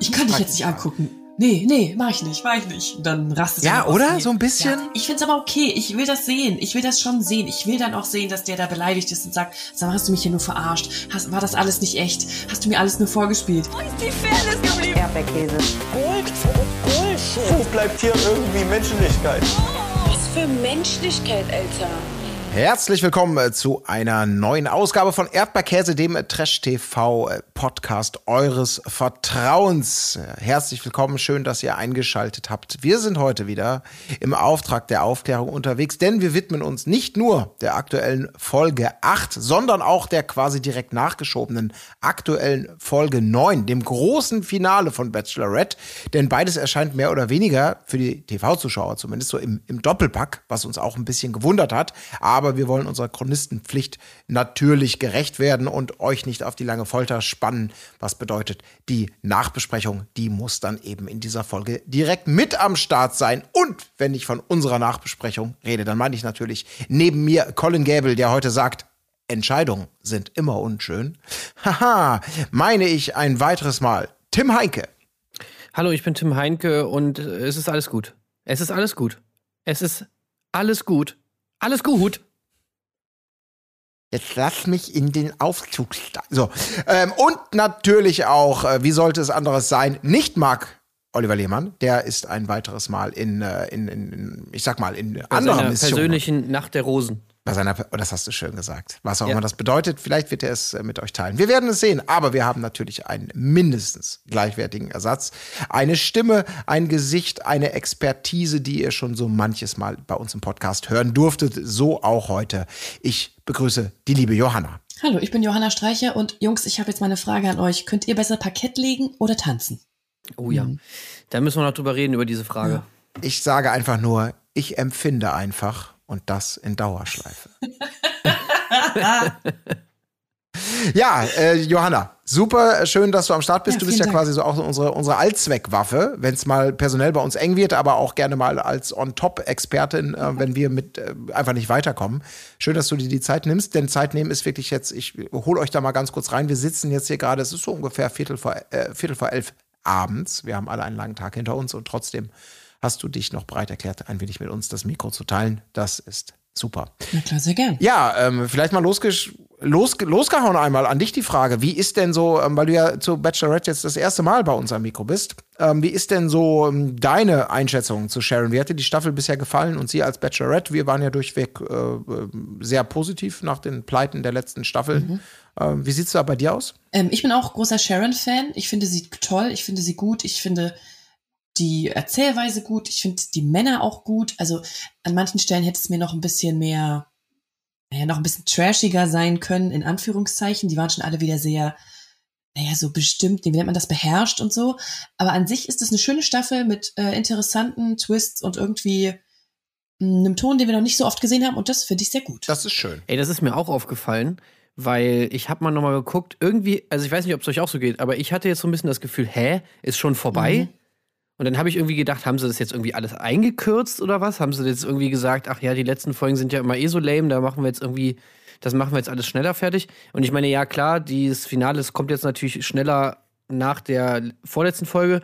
Ich kann dich jetzt nicht angucken. Nee, nee, mach ich nicht, mach ich nicht. Und dann rastet Ja, er aus. oder? Nee. So ein bisschen? Ja, ich find's aber okay. Ich will das sehen. Ich will das schon sehen. Ich will dann auch sehen, dass der da beleidigt ist und sagt, sag mal, hast du mich hier nur verarscht? Hast, war das alles nicht echt? Hast du mir alles nur vorgespielt? Erdbeerkäse. Wo bleibt hier irgendwie Menschlichkeit? Was für Menschlichkeit, Alter. Herzlich willkommen äh, zu einer neuen Ausgabe von Erdbeerkäse, dem Trash-TV-Podcast eures Vertrauens. Äh, Herzlich willkommen, schön, dass ihr eingeschaltet habt. Wir sind heute wieder im Auftrag der Aufklärung unterwegs, denn wir widmen uns nicht nur der aktuellen Folge 8, sondern auch der quasi direkt nachgeschobenen aktuellen Folge 9, dem großen Finale von Bachelorette. Denn beides erscheint mehr oder weniger für die TV-Zuschauer zumindest so im, im Doppelpack, was uns auch ein bisschen gewundert hat. Aber wir wollen unserer Chronistenpflicht natürlich gerecht werden und euch nicht auf die lange Folter spannen. Was bedeutet, die Nachbesprechung, die muss dann eben in dieser Folge direkt mit am Start sein. Und wenn ich von unserer Nachbesprechung rede, dann meine ich natürlich neben mir Colin Gable, der heute sagt, Entscheidungen sind immer unschön. Haha, meine ich ein weiteres Mal. Tim Heinke. Hallo, ich bin Tim Heinke und äh, es ist alles gut. Es ist alles gut. Es ist alles gut. Alles gut. Jetzt lass mich in den Aufzug steigen. So. Ähm, und natürlich auch, äh, wie sollte es anderes sein, nicht Marc Oliver Lehmann. Der ist ein weiteres Mal in, äh, in, in, ich sag mal, in Bei anderer Mission. persönlichen Nacht der Rosen. Bei seiner, oh, das hast du schön gesagt. Was auch Ja. immer das bedeutet, vielleicht wird er es äh, mit euch teilen. Wir werden es sehen, aber wir haben natürlich einen mindestens gleichwertigen Ersatz. Eine Stimme, ein Gesicht, eine Expertise, die ihr schon so manches Mal bei uns im Podcast hören durftet. So auch heute. Ich begrüße die liebe Johanna. Hallo, ich bin Johanna Streicher und Jungs, ich habe jetzt mal eine Frage an euch. Könnt ihr besser Parkett legen oder tanzen? Oh ja. Da müssen wir noch drüber reden, über diese Frage. Ich sage einfach nur, ich empfinde einfach und das in Dauerschleife. ja, äh, Johanna, super schön, dass du am Start bist. Ja, du bist ja Dank. quasi so auch unsere, unsere Allzweckwaffe, wenn es mal personell bei uns eng wird, aber auch gerne mal als On-Top-Expertin, äh, wenn wir mit äh, einfach nicht weiterkommen. Schön, dass du dir die Zeit nimmst, denn Zeit nehmen ist wirklich jetzt, ich hole euch da mal ganz kurz rein. Wir sitzen jetzt hier gerade, es ist so ungefähr Viertel vor, äh, Viertel vor elf abends. Wir haben alle einen langen Tag hinter uns und trotzdem hast du dich noch bereit erklärt, ein wenig mit uns das Mikro zu teilen. Das ist super. Na klar, sehr gern. Ja, ähm, vielleicht mal losgesch los, losgehauen einmal an dich die Frage. Wie ist denn so, ähm, weil du ja zu Bachelorette jetzt das erste Mal bei uns am Mikro bist, ähm, wie ist denn so ähm, deine Einschätzung zu Sharon? Wie hat dir die Staffel bisher gefallen und sie als Bachelorette? Wir waren ja durchweg äh, äh, sehr positiv nach den Pleiten der letzten Staffel. Ähm, wie sieht's da bei dir aus? Ähm, ich bin auch großer Sharon-Fan. Ich finde sie toll, ich finde sie gut, ich finde die Erzählweise gut, ich finde die Männer auch gut. Also an manchen Stellen hätte es mir noch ein bisschen mehr, naja, noch ein bisschen trashiger sein können, in Anführungszeichen. Die waren schon alle wieder sehr, naja, so bestimmt, wie nennt man das, beherrscht und so. Aber an sich ist es eine schöne Staffel mit äh, interessanten Twists und irgendwie mh, einem Ton, den wir noch nicht so oft gesehen haben. Und das finde ich sehr gut. Das ist schön. Ey, das ist mir auch aufgefallen, weil ich habe mal nochmal geguckt, irgendwie, also ich weiß nicht, ob es euch auch so geht, aber ich hatte jetzt so ein bisschen das Gefühl, hä, ist schon vorbei? Mhm. Und dann habe ich irgendwie gedacht, haben sie das jetzt irgendwie alles eingekürzt oder was? Haben sie jetzt irgendwie gesagt, ach ja, die letzten Folgen sind ja immer eh so lame, da machen wir jetzt irgendwie, das machen wir jetzt alles schneller fertig. Und ich meine, ja klar, dieses Finale das kommt jetzt natürlich schneller nach der vorletzten Folge,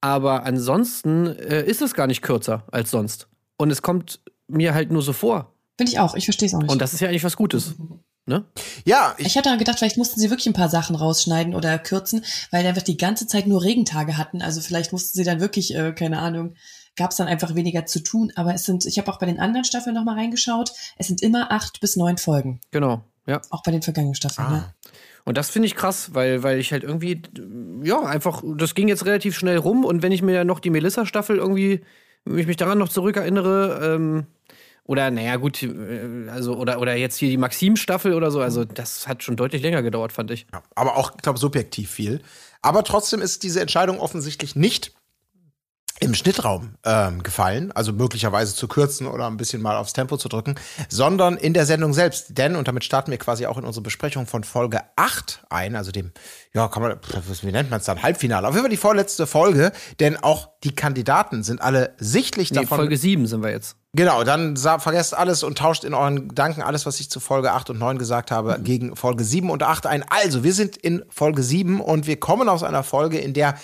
aber ansonsten äh, ist es gar nicht kürzer als sonst. Und es kommt mir halt nur so vor. Finde ich auch. Ich verstehe es auch nicht. Und das ist ja eigentlich was Gutes. Ne? Ja, ich, Ich hatte gedacht, vielleicht mussten sie wirklich ein paar Sachen rausschneiden oder kürzen, weil wird die ganze Zeit nur Regentage hatten. Also vielleicht mussten sie dann wirklich, äh, keine Ahnung, gab es dann einfach weniger zu tun. Aber es sind, ich habe auch bei den anderen Staffeln nochmal reingeschaut, es sind immer acht bis neun Folgen. Genau, ja. Auch bei den vergangenen Staffeln. Ah. Ne? Und das finde ich krass, weil, weil ich halt irgendwie, ja, einfach, das ging jetzt relativ schnell rum und wenn ich mir ja noch die Melissa-Staffel irgendwie, wenn ich mich daran noch zurückerinnere, ähm, oder naja, gut, äh, also, oder, oder jetzt hier die Maxim-Staffel oder so, also das hat schon deutlich länger gedauert, fand ich. Ja, aber auch, ich glaube, subjektiv viel. Aber trotzdem ist diese Entscheidung offensichtlich nicht im Schnittraum ähm, gefallen, also möglicherweise zu kürzen oder ein bisschen mal aufs Tempo zu drücken, sondern in der Sendung selbst. Denn, und damit starten wir quasi auch in unsere Besprechung von Folge 8 ein, also dem, ja, kann man, wie nennt man es dann, Halbfinale. Auf jeden Fall die vorletzte Folge, denn auch die Kandidaten sind alle sichtlich Nee, davon. Folge 7 sind wir jetzt. Genau, dann vergesst alles und tauscht in euren Gedanken alles, was ich zu Folge 8 und 9 gesagt habe, gegen Folge 7 und 8 ein. Also, wir sind in Folge 7 und wir kommen aus einer Folge, in der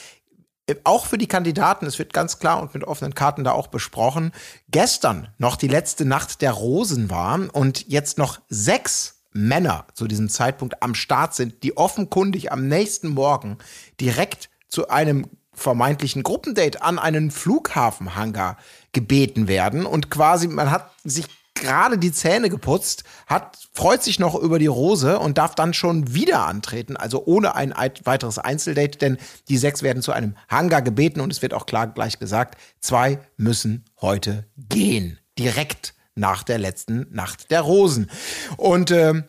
auch für die Kandidaten, es wird ganz klar und mit offenen Karten da auch besprochen, gestern noch die letzte Nacht der Rosen war und jetzt noch sechs Männer zu diesem Zeitpunkt am Start sind, die offenkundig am nächsten Morgen direkt zu einem vermeintlichen Gruppendate an einen Flughafenhangar gebeten werden. Und quasi man hat sich gerade die Zähne geputzt, hat freut sich noch über die Rose und darf dann schon wieder antreten, also ohne ein eit- weiteres Einzeldate, denn die sechs werden zu einem Hangar gebeten und es wird auch klar gleich gesagt, zwei müssen heute gehen, direkt nach der letzten Nacht der Rosen. Und ähm,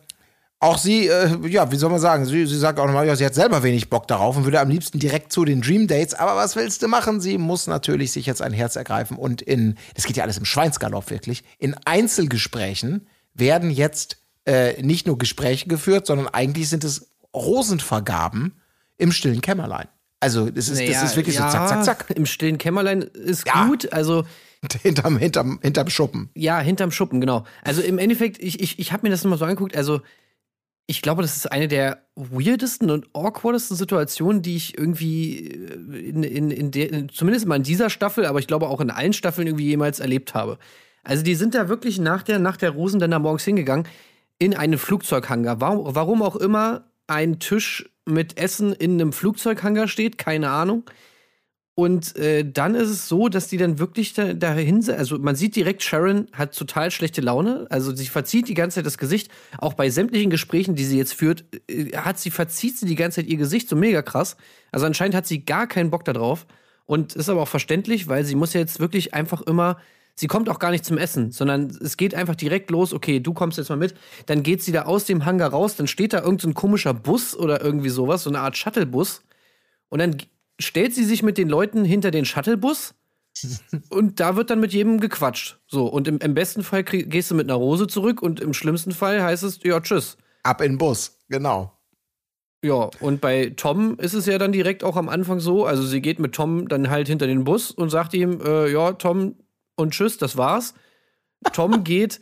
auch sie, äh, ja, wie soll man sagen, sie, sie sagt auch nochmal, ja, sie hat selber wenig Bock darauf und würde am liebsten direkt zu den Dream Dates. Aber was willst du machen? Sie muss natürlich sich jetzt ein Herz ergreifen und in, das geht ja alles im Schweinsgalopp wirklich, in Einzelgesprächen werden jetzt äh, nicht nur Gespräche geführt, sondern eigentlich sind es Rosenvergaben im stillen Kämmerlein. Also das ist, das Naja, ist wirklich ja, so zack, zack, zack. Im stillen Kämmerlein ist Ja. gut. Also Hinterm, hinterm, hinterm Schuppen. Ja, hinterm Schuppen, genau. Also im Endeffekt, ich, ich, ich habe mir das nochmal so angeguckt. Also, ich glaube, das ist eine der weirdesten und awkwardesten Situationen, die ich irgendwie äh, in, in, in der, in, zumindest mal in dieser Staffel, aber ich glaube auch in allen Staffeln irgendwie jemals erlebt habe. Also, die sind da wirklich nach der, nach der Rosen dann da morgens hingegangen in einen Flugzeughangar. Warum, warum auch immer ein Tisch mit Essen in einem Flugzeughangar steht, keine Ahnung. Und äh, dann ist es so, dass die dann wirklich da, dahin. Also man sieht direkt, Sharon hat total schlechte Laune. Also sie verzieht die ganze Zeit das Gesicht. Auch bei sämtlichen Gesprächen, die sie jetzt führt, äh, hat sie, verzieht sie die ganze Zeit ihr Gesicht so mega krass. Also anscheinend hat sie gar keinen Bock da drauf. Und ist aber auch verständlich, weil sie muss ja jetzt wirklich einfach immer. Sie kommt auch gar nicht zum Essen, sondern es geht einfach direkt los. Okay, du kommst jetzt mal mit. Dann geht sie da aus dem Hangar raus. Dann steht da irgendein so komischer Bus oder irgendwie sowas, so eine Art Shuttlebus. Und dann stellt sie sich mit den Leuten hinter den Shuttlebus und da wird dann mit jedem gequatscht. So, und im, im besten Fall krieg, gehst du mit einer Rose zurück und im schlimmsten Fall heißt es, ja, tschüss. Ab in den Bus, genau. Ja, und bei Tom ist es ja dann direkt auch am Anfang so, also sie geht mit Tom dann halt hinter den Bus und sagt ihm, äh, ja, Tom und tschüss, das war's. Tom geht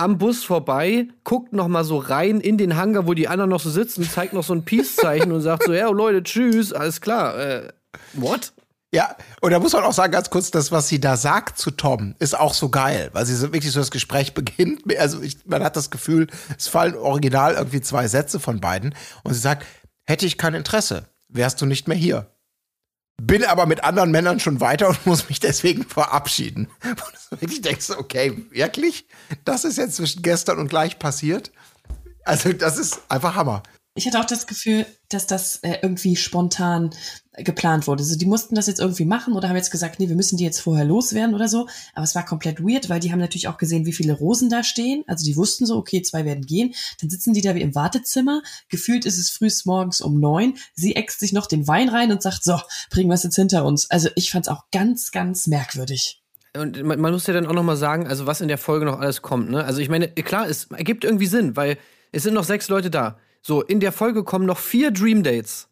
am Bus vorbei, guckt noch mal so rein in den Hangar, wo die anderen noch so sitzen, zeigt noch so ein Peace-Zeichen und sagt so, ja, Leute, tschüss, alles klar. Äh, what? Ja, und da muss man auch sagen, ganz kurz, das, was sie da sagt zu Tom, ist auch so geil, weil sie so wirklich so das Gespräch beginnt. Also ich, man hat das Gefühl, es fallen original irgendwie zwei Sätze von beiden. Und sie sagt, hätte ich kein Interesse, wärst du nicht mehr hier. Bin aber mit anderen Männern schon weiter und muss mich deswegen verabschieden. Und du wirklich denkst, okay, wirklich? Das ist jetzt zwischen gestern und gleich passiert? Also, das ist einfach Hammer. Ich hatte auch das Gefühl, dass das äh, irgendwie spontan geplant wurde. Also die mussten das jetzt irgendwie machen oder haben jetzt gesagt, nee, wir müssen die jetzt vorher loswerden oder so. Aber es war komplett weird, weil die haben natürlich auch gesehen, wie viele Rosen da stehen. Also die wussten so, okay, zwei werden gehen. Dann sitzen die da wie im Wartezimmer. Gefühlt ist es frühs morgens um neun. Sie äxt sich noch den Wein rein und sagt, so, bringen wir es jetzt hinter uns. Also ich fand es auch ganz, ganz merkwürdig. Und man, man muss ja dann auch noch mal sagen, also was in der Folge noch alles kommt. Ne? Also ich meine, klar, es ergibt irgendwie Sinn, weil es sind noch sechs Leute da. So, in der Folge kommen noch vier Dream Dates.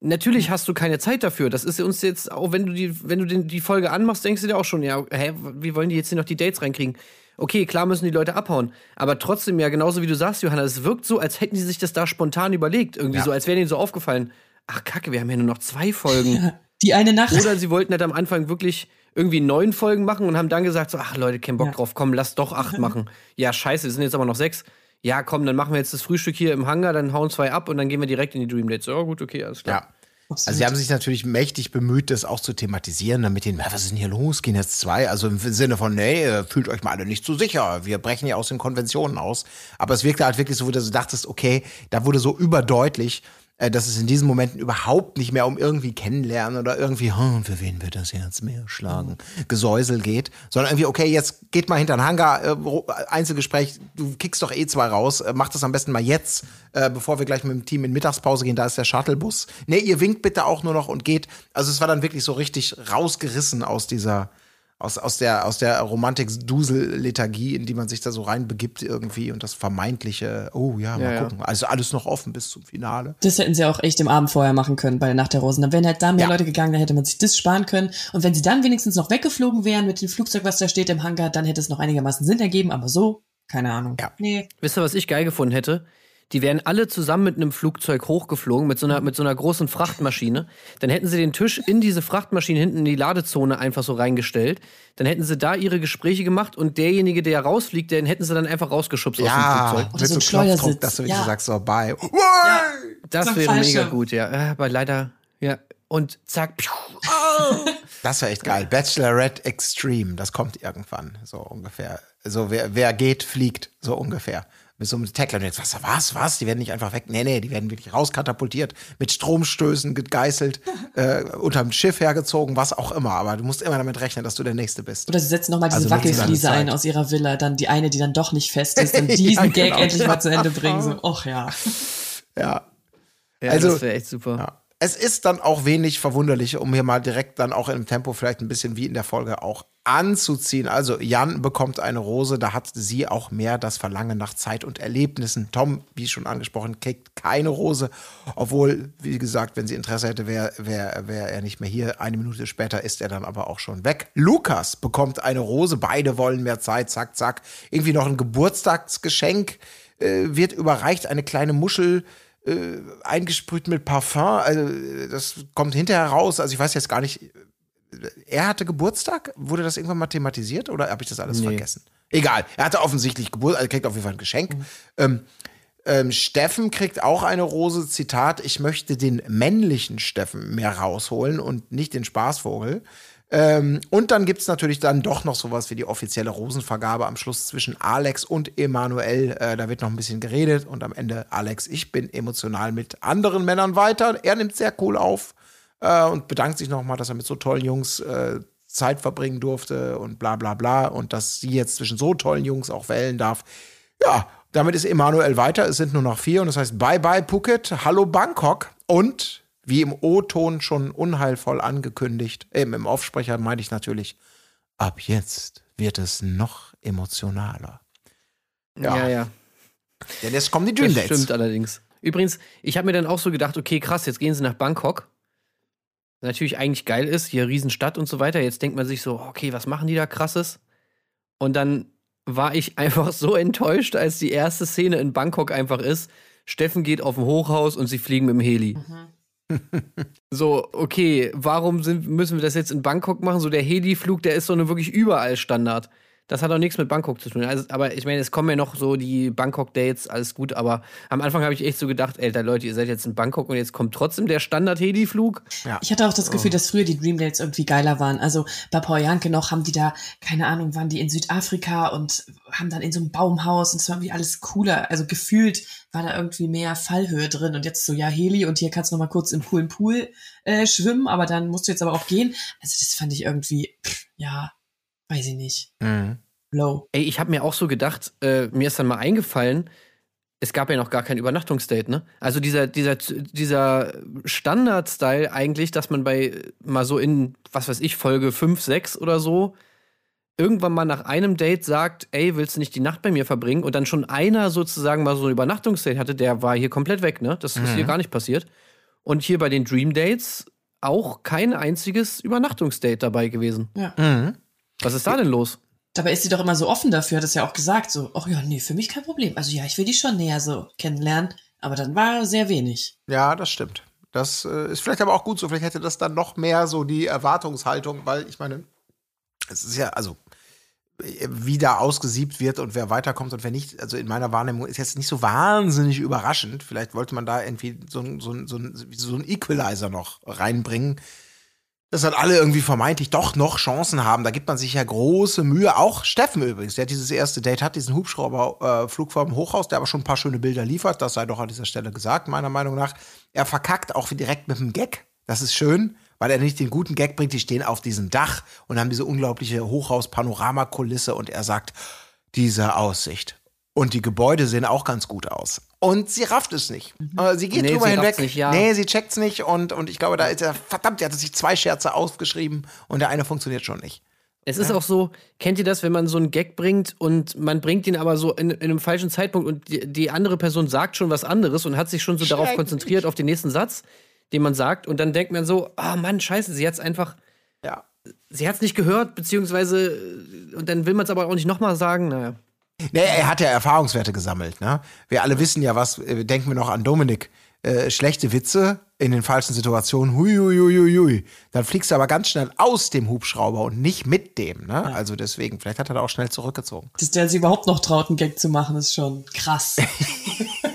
Natürlich hast du keine Zeit dafür. Das ist uns jetzt, auch wenn du die, wenn du den, die Folge anmachst, denkst du dir auch schon, ja, hä, wie wollen die jetzt hier noch die Dates reinkriegen? Okay, klar müssen die Leute abhauen. Aber trotzdem, ja, genauso wie du sagst, Johanna, es wirkt so, als hätten die sich das da spontan überlegt. Irgendwie Ja. so, als wäre denen so aufgefallen. Ach, kacke, wir haben ja nur noch zwei Folgen. Die eine Nacht. Oder sie wollten halt am Anfang wirklich irgendwie neun Folgen machen und haben dann gesagt, so, ach Leute, kein Bock Ja. drauf, komm, lass doch acht machen. Ja, scheiße, es sind jetzt aber noch sechs. Ja, komm, dann machen wir jetzt das Frühstück hier im Hangar, dann hauen zwei ab und dann gehen wir direkt in die Dream Dates. Ja, gut, okay, alles klar. Ja. Also sie haben sich natürlich mächtig bemüht, das auch zu thematisieren, damit denen, "Na, was ist denn hier los? Gehen jetzt zwei? Also im Sinne von, nee, äh, fühlt euch mal alle nicht so sicher. Wir brechen ja aus den Konventionen aus. Aber es wirkte halt wirklich so, wo du so dachtest, okay, da wurde so überdeutlich, dass es in diesen Momenten überhaupt nicht mehr um irgendwie kennenlernen oder irgendwie, hm, für wen wird das Herz mehr schlagen, Gesäusel geht, sondern irgendwie, okay, jetzt geht mal hinter den Hangar, äh, Einzelgespräch, du kickst doch eh zwei raus, äh, mach das am besten mal jetzt, äh, bevor wir gleich mit dem Team in Mittagspause gehen, da ist der Shuttlebus. Nee, ihr winkt bitte auch nur noch und geht. Also es war dann wirklich so richtig rausgerissen aus dieser, aus, aus der, aus der Romantik-Dusel-Lethargie, in die man sich da so reinbegibt irgendwie und das vermeintliche, oh ja, mal Ja, ja. gucken. Also alles noch offen bis zum Finale. Das hätten sie auch echt im Abend vorher machen können bei der Nacht der Rosen. Dann wären halt da mehr Ja. Leute gegangen, dann hätte man sich das sparen können. Und wenn sie dann wenigstens noch weggeflogen wären mit dem Flugzeug, was da steht im Hangar, dann hätte es noch einigermaßen Sinn ergeben. Aber so, keine Ahnung. Ja. Nee. Wisst ihr, was ich geil gefunden hätte? Die wären alle zusammen mit einem Flugzeug hochgeflogen, mit so einer, mit so einer großen Frachtmaschine. Dann hätten sie den Tisch in diese Frachtmaschine hinten in die Ladezone einfach so reingestellt. Dann hätten sie da ihre Gespräche gemacht und derjenige, der rausfliegt, den hätten sie dann einfach rausgeschubst aus dem Ja, Flugzeug. Oder so ein Schleudersitz. dass du Ja. sagst, so, bye. Das So wäre mega gut, ja. Ja, Aber leider, ja. Und zack, piu, Das wäre echt geil. Bachelorette Extreme, das kommt irgendwann, so ungefähr. So, wer, wer geht, fliegt, so ungefähr. Mit so einem Tackler. Und jetzt, was, was, was? Die werden nicht einfach weg. Nee, nee, die werden wirklich rauskatapultiert, mit Stromstößen gegeißelt, äh, unterm Schiff hergezogen, was auch immer. Aber du musst immer damit rechnen, dass du der Nächste bist. Oder sie setzen nochmal diese Also Wackelfliese ein aus ihrer Villa, dann die eine, die dann doch nicht fest ist, dann diesen Ja, Gag genau. endlich mal zu Ende bringen. So, och ja. Ja. Ja, Also- das wäre echt super. Ja. Es ist dann auch wenig verwunderlich, um hier mal direkt dann auch im Tempo vielleicht ein bisschen wie in der Folge auch anzuziehen. Also Jan bekommt eine Rose, da hat sie auch mehr das Verlangen nach Zeit und Erlebnissen. Tom, wie schon angesprochen, kriegt keine Rose, obwohl, wie gesagt, wenn sie Interesse hätte, wäre wär, wär er nicht mehr hier. Eine Minute später ist er dann aber auch schon weg. Lukas bekommt eine Rose, beide wollen mehr Zeit, zack, zack. Irgendwie noch ein Geburtstagsgeschenk äh, wird überreicht, eine kleine Muschel äh, eingesprüht mit Parfum. Also, äh, das kommt hinterher raus. Also, ich weiß jetzt gar nicht. äh, Er hatte Geburtstag? Wurde das irgendwann mal thematisiert oder habe ich das alles Nee. vergessen? Egal. Er hatte offensichtlich Geburtstag, also kriegt auf jeden Fall ein Geschenk. Ähm, ähm, Steffen kriegt auch eine Rose. Zitat: Ich möchte den männlichen Steffen mehr rausholen und nicht den Spaßvogel. Ähm, und dann gibt's natürlich dann doch noch sowas wie die offizielle Rosenvergabe am Schluss zwischen Alex und Emanuel. Äh, da wird noch ein bisschen geredet und am Ende Alex, ich bin emotional mit anderen Männern weiter. Er nimmt sehr cool auf äh, und bedankt sich nochmal, dass er mit so tollen Jungs äh, Zeit verbringen durfte und bla bla bla und dass sie jetzt zwischen so tollen Jungs auch wählen darf. Ja, damit ist Emanuel weiter. Es sind nur noch vier und das heißt Bye Bye Phuket, Hallo Bangkok und wie im O-Ton schon unheilvoll angekündigt, eben im Aufsprecher meine ich natürlich, ab jetzt wird es noch emotionaler. Ja. ja. ja. Denn jetzt kommen die Dream Das Dates. stimmt allerdings. Übrigens, ich habe mir dann auch so gedacht, okay, krass, jetzt gehen sie nach Bangkok. Natürlich eigentlich geil ist, hier Riesenstadt und so weiter. Jetzt denkt man sich so, okay, was machen die da krasses? Und dann war ich einfach so enttäuscht, als die erste Szene in Bangkok einfach ist. Steffen geht auf ein Hochhaus und sie fliegen mit dem Heli. So, okay, warum sind, müssen wir das jetzt in Bangkok machen? So der Heli-Flug, der ist so eine wirklich überall Standard. Das hat auch nichts mit Bangkok zu tun. Also, aber ich meine, es kommen ja noch so die Bangkok-Dates, alles gut, aber am Anfang habe ich echt so gedacht, ey, Leute, ihr seid jetzt in Bangkok und jetzt kommt trotzdem der Standard-Heli-Flug. Ich hatte auch das Oh. Gefühl, dass früher die Dream Dates irgendwie geiler waren. Also bei Paul Janke noch haben die da, keine Ahnung, waren die in Südafrika und haben dann in so einem Baumhaus und es war irgendwie alles cooler. Also gefühlt war da irgendwie mehr Fallhöhe drin und jetzt so, ja, Heli und hier kannst du noch mal kurz im coolen Pool äh, schwimmen, aber dann musst du jetzt aber auch gehen. Also das fand ich irgendwie, pff, ja, weiß ich nicht, Mhm. low. Ey, ich habe mir auch so gedacht, äh, mir ist dann mal eingefallen, es gab ja noch gar kein Übernachtungsdate, ne? Also dieser, dieser, dieser Standard-Style eigentlich, dass man bei äh, mal so in, was weiß ich, Folge 5, 6 oder so, irgendwann mal nach einem Date sagt, ey, willst du nicht die Nacht bei mir verbringen? Und dann schon einer sozusagen mal so ein Übernachtungsdate hatte, der war hier komplett weg, ne? Das ist hier gar nicht passiert. Und hier bei den Dream Dates auch kein einziges Übernachtungsdate dabei gewesen. Mhm. Was ist da denn los? Dabei ist sie doch immer so offen dafür, hat es ja auch gesagt, so, ach ja, nee, für mich kein Problem. Also ja, ich will die schon näher so kennenlernen, aber dann war sehr wenig. Ja, das stimmt. Das äh, ist vielleicht aber auch gut so. Vielleicht hätte das dann noch mehr so die Erwartungshaltung, weil ich meine, es ist ja, also äh, wie da ausgesiebt wird und wer weiterkommt und wer nicht, also in meiner Wahrnehmung ist jetzt nicht so wahnsinnig überraschend. Vielleicht wollte man da irgendwie so, so, so, so ein Equalizer noch reinbringen. Dass dann alle irgendwie vermeintlich doch noch Chancen haben. Da gibt man sich ja große Mühe. Auch Steffen übrigens, der dieses erste Date hat, diesen Hubschrauberflug äh, vom Hochhaus, der aber schon ein paar schöne Bilder liefert. Das sei doch an dieser Stelle gesagt, meiner Meinung nach. Er verkackt auch direkt mit dem Gag. Das ist schön, weil er nicht den guten Gag bringt. Die stehen auf diesem Dach und haben diese unglaubliche Hochhaus-Panoramakulisse und er sagt, diese Aussicht. Und die Gebäude sehen auch ganz gut aus. Und sie rafft es nicht. Mhm. Sie geht nee, drüber hinweg. Nicht, ja. Nee, sie checkt's nicht. Und, und ich glaube, da ist er, verdammt, er hat sich zwei Scherze aufgeschrieben und der eine funktioniert schon nicht. Es ist ja. auch so, kennt ihr das, wenn man so einen Gag bringt und man bringt ihn aber so in, in einem falschen Zeitpunkt und die, die, andere Person sagt schon was anderes und hat sich schon so darauf konzentriert, auf den nächsten Satz, den man sagt. Und dann denkt man so, ah oh Mann, scheiße, sie hat's einfach. Ja. Sie hat's nicht gehört, beziehungsweise, und dann will man es aber auch nicht nochmal sagen. Naja. Nee, er hat ja Erfahrungswerte gesammelt. Ne? Wir alle wissen ja, was, äh, denken wir noch an Dominik. Äh, schlechte Witze in den falschen Situationen, hui, hui, hui, hui. Dann fliegst du aber ganz schnell aus dem Hubschrauber und nicht mit dem. Ne? Ja. Also deswegen, vielleicht hat er da auch schnell zurückgezogen. Dass der sich überhaupt noch traut, einen Gag zu machen, ist schon krass.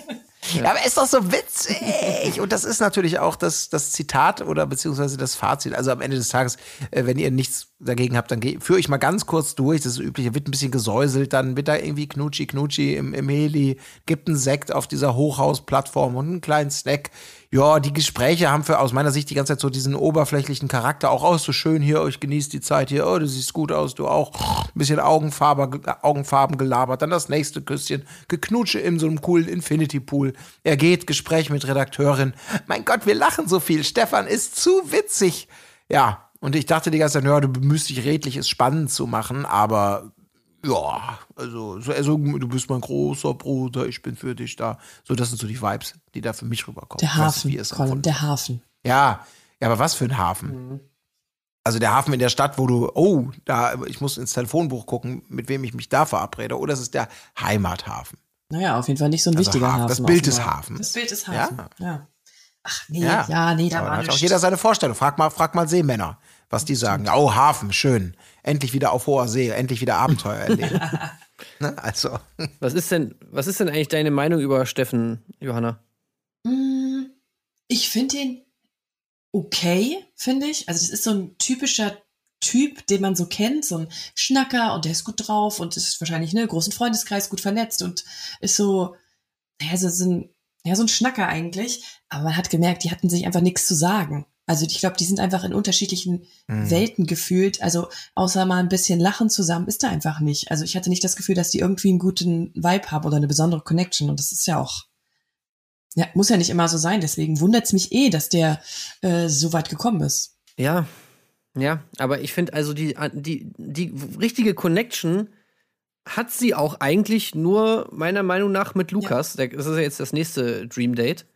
Ja, aber ist doch so witzig. Und das ist natürlich auch das, das Zitat oder beziehungsweise das Fazit. Also am Ende des Tages, äh, wenn ihr nichts dagegen habt, dann führe ich mal ganz kurz durch. Das ist üblich, wird ein bisschen gesäuselt, dann wird da irgendwie Knutschi Knutschi im, im Heli, gibt einen Sekt auf dieser Hochhausplattform und einen kleinen Snack ja, die Gespräche haben für aus meiner Sicht die ganze Zeit so diesen oberflächlichen Charakter. Auch, oh, so schön hier, euch genießt die Zeit hier, oh, du siehst gut aus, du auch. Ein bisschen Augenfarbe, Augenfarben gelabert, dann das nächste Küsschen, geknutsche in so einem coolen Infinity Pool. Er geht, Gespräch mit Redakteurin. Mein Gott, wir lachen so viel. Stefan ist zu witzig. Ja, und ich dachte die ganze Zeit, ja, du bemühst dich redlich, es spannend zu machen, aber ja, also so, also, du bist mein großer Bruder, ich bin für dich da. So, das sind so die Vibes, die da für mich rüberkommen. Der Hafen, weiß, Colin, der Hafen. Ja, ja, aber was für ein Hafen? Mhm. Also der Hafen in der Stadt, wo du, oh, da, ich muss ins Telefonbuch gucken, mit wem ich mich da verabrede. Oder es ist der Heimathafen. Naja, auf jeden Fall nicht so ein also wichtiger Hafen. Das Bild des Hafens. Das Bild des Hafens, ja. ja. Ach nee, ja, ja nee, da war hat auch jeder seine Vorstellung. Frag mal, frag mal Seemänner, was die sagen. Oh, Hafen, schön endlich wieder auf hoher See, endlich wieder Abenteuer erleben. ne? Also. Was ist denn, was ist denn eigentlich deine Meinung über Steffen, Johanna? Mm, ich finde ihn okay, finde ich. Also, das ist so ein typischer Typ, den man so kennt, so ein Schnacker und der ist gut drauf und ist wahrscheinlich ne großen Freundeskreis gut vernetzt und ist so, ja, so, ein, ja, so ein Schnacker eigentlich. Aber man hat gemerkt, die hatten sich einfach nichts zu sagen. Also ich glaube, die sind einfach in unterschiedlichen mhm. Welten gefühlt. Also außer mal ein bisschen Lachen zusammen ist da einfach nicht. Also ich hatte nicht das Gefühl, dass die irgendwie einen guten Vibe haben oder eine besondere Connection. Und das ist ja auch, ja, muss ja nicht immer so sein. Deswegen wundert es mich eh, dass der äh, so weit gekommen ist. Ja, ja, aber ich finde also die, die, die richtige Connection hat sie auch eigentlich nur meiner Meinung nach mit Lukas. Ja. Das ist ja jetzt das nächste Dream Date.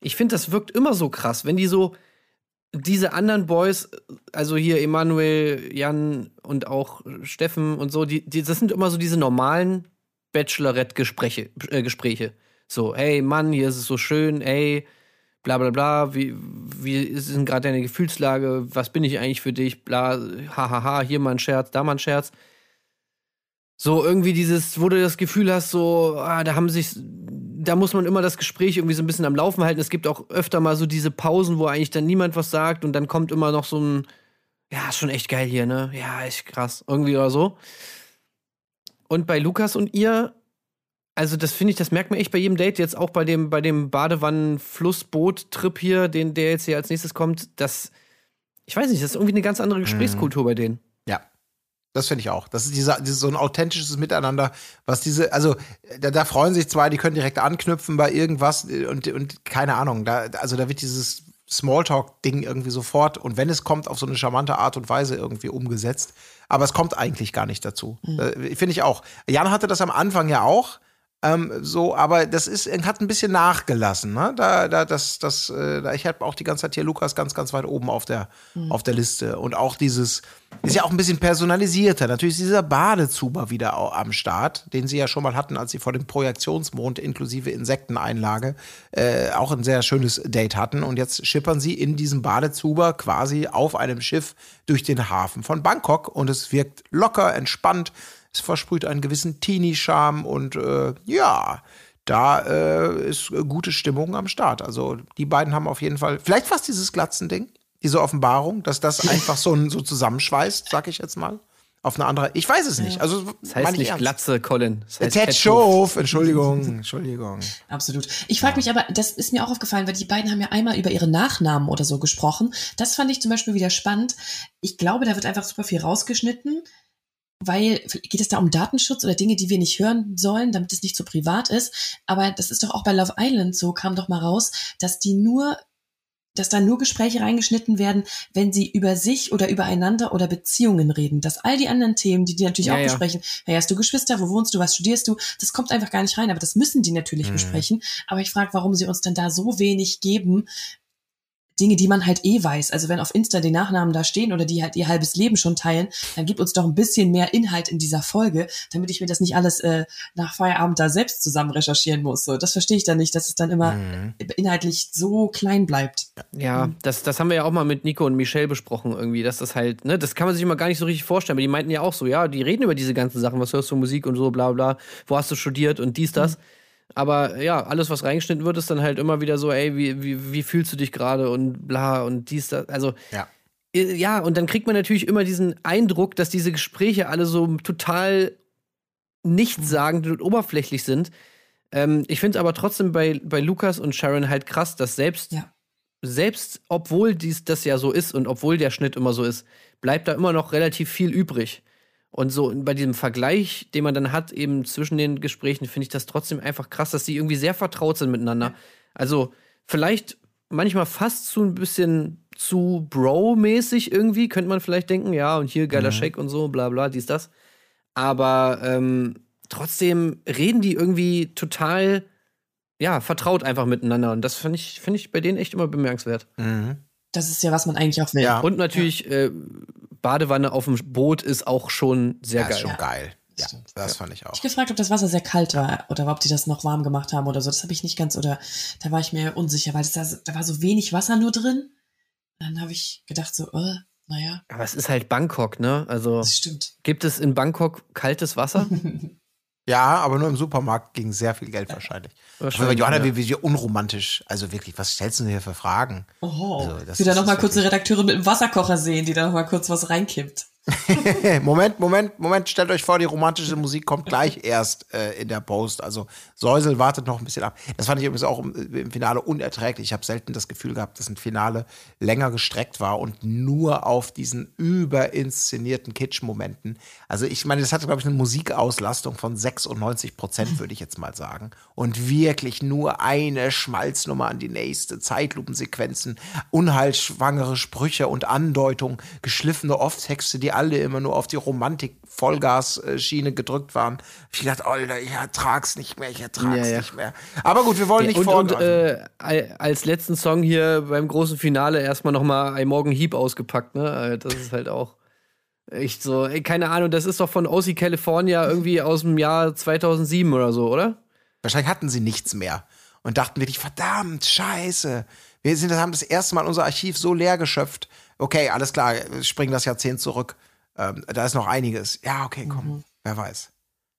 Ich finde, das wirkt immer so krass, wenn die so, diese anderen Boys, also hier Emanuel, Jan und auch Steffen und so, die, die, das sind immer so diese normalen Bachelorette-Gespräche. Äh, Gespräche. So, hey Mann, hier ist es so schön, ey, bla bla bla, wie, wie ist denn gerade deine Gefühlslage, was bin ich eigentlich für dich, bla, hahaha, hier mal ein Scherz, da mal ein Scherz. So irgendwie dieses, wo du das Gefühl hast, so, ah, da haben sich da muss man immer das Gespräch irgendwie so ein bisschen am Laufen halten. Es gibt auch öfter mal so diese Pausen, wo eigentlich dann niemand was sagt und dann kommt immer noch so ein, ja, ist schon echt geil hier, ne? Ja, echt krass. Irgendwie oder so. Und bei Lukas und ihr, also das finde ich, das merkt man echt bei jedem Date, jetzt auch bei dem, bei dem Badewannen-Flussboot-Trip hier, den, der jetzt hier als nächstes kommt, das, ich weiß nicht, das ist irgendwie eine ganz andere mhm. Gesprächskultur mhm. bei denen. Das finde ich auch. Das ist dieser, dieses so ein authentisches Miteinander, was diese, also da, da, freuen sich zwei, die können direkt anknüpfen bei irgendwas und, und keine Ahnung, da, also da wird dieses Smalltalk-Ding irgendwie sofort und wenn es kommt, auf so eine charmante Art und Weise irgendwie umgesetzt. Aber es kommt eigentlich gar nicht dazu. Mhm. Äh, finde ich auch. Jan hatte das am Anfang ja auch, ähm, so, aber das ist, hat ein bisschen nachgelassen. Ne? Da, da, das, das, äh, da, ich habe auch die ganze Zeit hier Lukas ganz, ganz weit oben auf der, mhm. auf der Liste. Und auch dieses, ist ja auch ein bisschen personalisierter. Natürlich ist dieser Badezuber wieder am Start, den sie ja schon mal hatten, als sie vor dem Projektionsmond inklusive Insekteneinlage äh, auch ein sehr schönes Date hatten. Und jetzt schippern sie in diesem Badezuber quasi auf einem Schiff durch den Hafen von Bangkok. Und es wirkt locker, entspannt. Es versprüht einen gewissen Teenie-Charme und äh, ja, da äh, ist gute Stimmung am Start. Also die beiden haben auf jeden Fall, vielleicht fast dieses Glatzen-Ding. diese Offenbarung, dass das einfach so, ein- so zusammenschweißt, sag ich jetzt mal? Auf eine andere. Ich weiß es nicht. Also, Das heißt nicht ernst. Glatze, Colin. Das heißt Ted Schoof, Entschuldigung, Entschuldigung. Absolut. Ich frage mich aber, das ist mir auch aufgefallen, weil die beiden haben ja einmal über ihre Nachnamen oder so gesprochen. Das fand ich zum Beispiel wieder spannend. Ich glaube, da wird einfach super viel rausgeschnitten, weil geht es da um Datenschutz oder Dinge, die wir nicht hören sollen, damit es nicht so privat ist. Aber das ist doch auch bei Love Island so, kam doch mal raus, dass die nur dass da nur Gespräche reingeschnitten werden, wenn sie über sich oder übereinander oder Beziehungen reden. Dass all die anderen Themen, die die natürlich Ja, auch ja. besprechen, hey, hast du Geschwister, wo wohnst du, was studierst du, das kommt einfach gar nicht rein, aber das müssen die natürlich Mhm. besprechen. Aber ich frage, warum sie uns dann da so wenig geben, Dinge, die man halt eh weiß. Also wenn auf Insta die Nachnamen da stehen oder die halt ihr halbes Leben schon teilen, dann gib uns doch ein bisschen mehr Inhalt in dieser Folge, damit ich mir das nicht alles äh, nach Feierabend da selbst zusammen recherchieren muss. So, das verstehe ich dann nicht, dass es dann immer Mhm. inhaltlich so klein bleibt. Ja, das, das haben wir ja auch mal mit Nico und Michelle besprochen irgendwie, dass das halt, ne, das kann man sich immer gar nicht so richtig vorstellen, aber die meinten ja auch so, ja, die reden über diese ganzen Sachen, was hörst du Musik und so, bla bla, wo hast du studiert und dies, das. Aber ja, alles, was reingeschnitten wird, ist dann halt immer wieder so, ey, wie, wie, wie fühlst du dich gerade und bla und dies, das. Also, Ja. ja, und dann kriegt man natürlich immer diesen Eindruck, dass diese Gespräche alle so total nichtssagend und oberflächlich sind. Ähm, ich finde es aber trotzdem bei, bei Lukas und Sharon halt krass, dass selbst Ja. selbst obwohl dies das ja so ist und obwohl der Schnitt immer so ist, bleibt da immer noch relativ viel übrig. Und so bei diesem Vergleich, den man dann hat, eben zwischen den Gesprächen, finde ich das trotzdem einfach krass, dass die irgendwie sehr vertraut sind miteinander. Also vielleicht manchmal fast zu ein bisschen zu Bro-mäßig irgendwie, könnte man vielleicht denken, ja, und hier geiler Shake und so, bla bla, dies, das. Aber ähm, trotzdem reden die irgendwie total, ja, vertraut einfach miteinander. Und das finde ich, finde ich bei denen echt immer bemerkenswert. Mhm. Das ist ja, was man eigentlich auch will. Ja. Und natürlich, äh, Badewanne auf dem Boot ist auch schon sehr Ja, ist geil. schon geil. Ja, Stimmt. das fand ich auch. Ich gefragt, ob das Wasser sehr kalt war oder ob die das noch warm gemacht haben oder so. Das habe ich nicht ganz, oder da war ich mir unsicher, weil das da, war so wenig Wasser nur drin. Dann habe ich gedacht so, äh, naja, Aber es ist halt Bangkok, ne? Also das stimmt. gibt es in Bangkok kaltes Wasser? Ja, aber nur im Supermarkt ging sehr viel Geld wahrscheinlich. Aber Wahrscheinlich, Johanna, ja. wie, wie unromantisch. Also wirklich, was stellst du denn hier für Fragen? Oh, Also, das wieder ist- noch mal ist kurz eine Redakteurin mit dem Wasserkocher sehen, die da noch mal kurz was reinkippt. Moment, Moment, Moment, stellt euch vor, die romantische Musik kommt gleich erst äh, in der Post. Also Säusel wartet noch ein bisschen ab. Das fand ich übrigens auch im, im Finale unerträglich. Ich habe selten das Gefühl gehabt, dass ein Finale länger gestreckt war und nur auf diesen überinszenierten Kitsch-Momenten. Also ich meine, das hatte, glaube ich, eine Musikauslastung von 96 Prozent, würde ich jetzt mal sagen. Und wirklich nur eine Schmalznummer an die nächste, Zeitlupensequenzen, unheilschwangere Sprüche und Andeutungen, geschliffene Off-Texte, die alle immer nur auf die Romantik-Vollgas-Schiene gedrückt waren. Ich dachte, Alter, ich ertrag's nicht mehr, ich ertrag's Ja, nicht mehr. Aber gut, wir wollen nicht und und vorgreifen. äh, al- als letzten Song hier beim großen Finale erstmal nochmal I Morgan Heap ausgepackt, ne? Äh, Das ist halt auch echt so, ey, keine Ahnung, das ist doch von OC California irgendwie aus dem Jahr 2007 oder so, oder? Wahrscheinlich hatten sie nichts mehr und dachten wirklich, verdammt, scheiße. Wir sind, haben das erste Mal unser Archiv so leer geschöpft. Okay, alles klar, wir springen das Jahrzehnt zurück. Ähm, da ist noch einiges. Ja, okay, komm, wer weiß.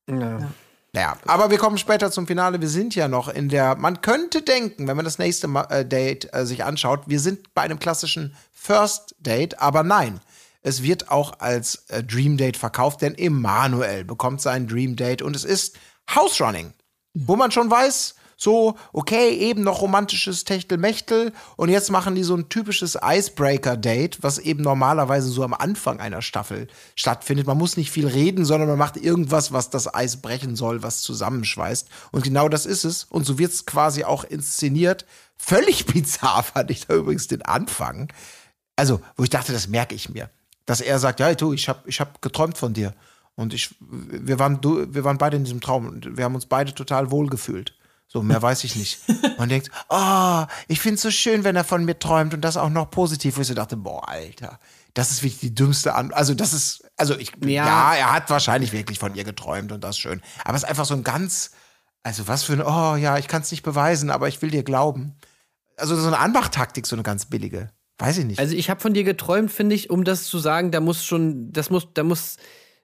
Ja. Naja, aber wir kommen später zum Finale. Wir sind ja noch in der, man könnte denken, wenn man das nächste Ma äh, Date äh, sich anschaut, wir sind bei einem klassischen First Date, aber nein. Es wird auch als äh, Dream Date verkauft, denn Emanuel bekommt sein Dream Date und es ist House Running, wo man schon weiß, so, okay, eben noch romantisches Techtelmechtel und jetzt machen die so ein typisches Icebreaker-Date, was eben normalerweise so am Anfang einer Staffel stattfindet. Man muss nicht viel reden, sondern man macht irgendwas, was das Eis brechen soll, was zusammenschweißt. Und genau das ist es. Und so wird es quasi auch inszeniert. Völlig bizarr fand ich da übrigens den Anfang. Also, wo ich dachte, das merke ich mir. Dass er sagt, ja, du, ich habe ich hab geträumt von dir. Und ich, wir waren, du, wir waren beide in diesem Traum und wir haben uns beide total wohl gefühlt. So, mehr weiß ich nicht. Man denkt, oh, ich finde es so schön, wenn er von mir träumt und das auch noch positiv. Wo ich so dachte, boah, Alter, das ist wirklich die dümmste An. Also, das ist, also ich, ja. Ja. er hat wahrscheinlich wirklich von ihr geträumt und das ist schön. Aber es ist einfach so ein ganz, also was für ein, oh ja, ich kann es nicht beweisen, aber ich will dir glauben. Also so eine Anmachtaktik, so eine ganz billige. Weiß ich nicht. Also ich habe von dir geträumt, finde ich, um das zu sagen, da muss schon, das muss, da muss,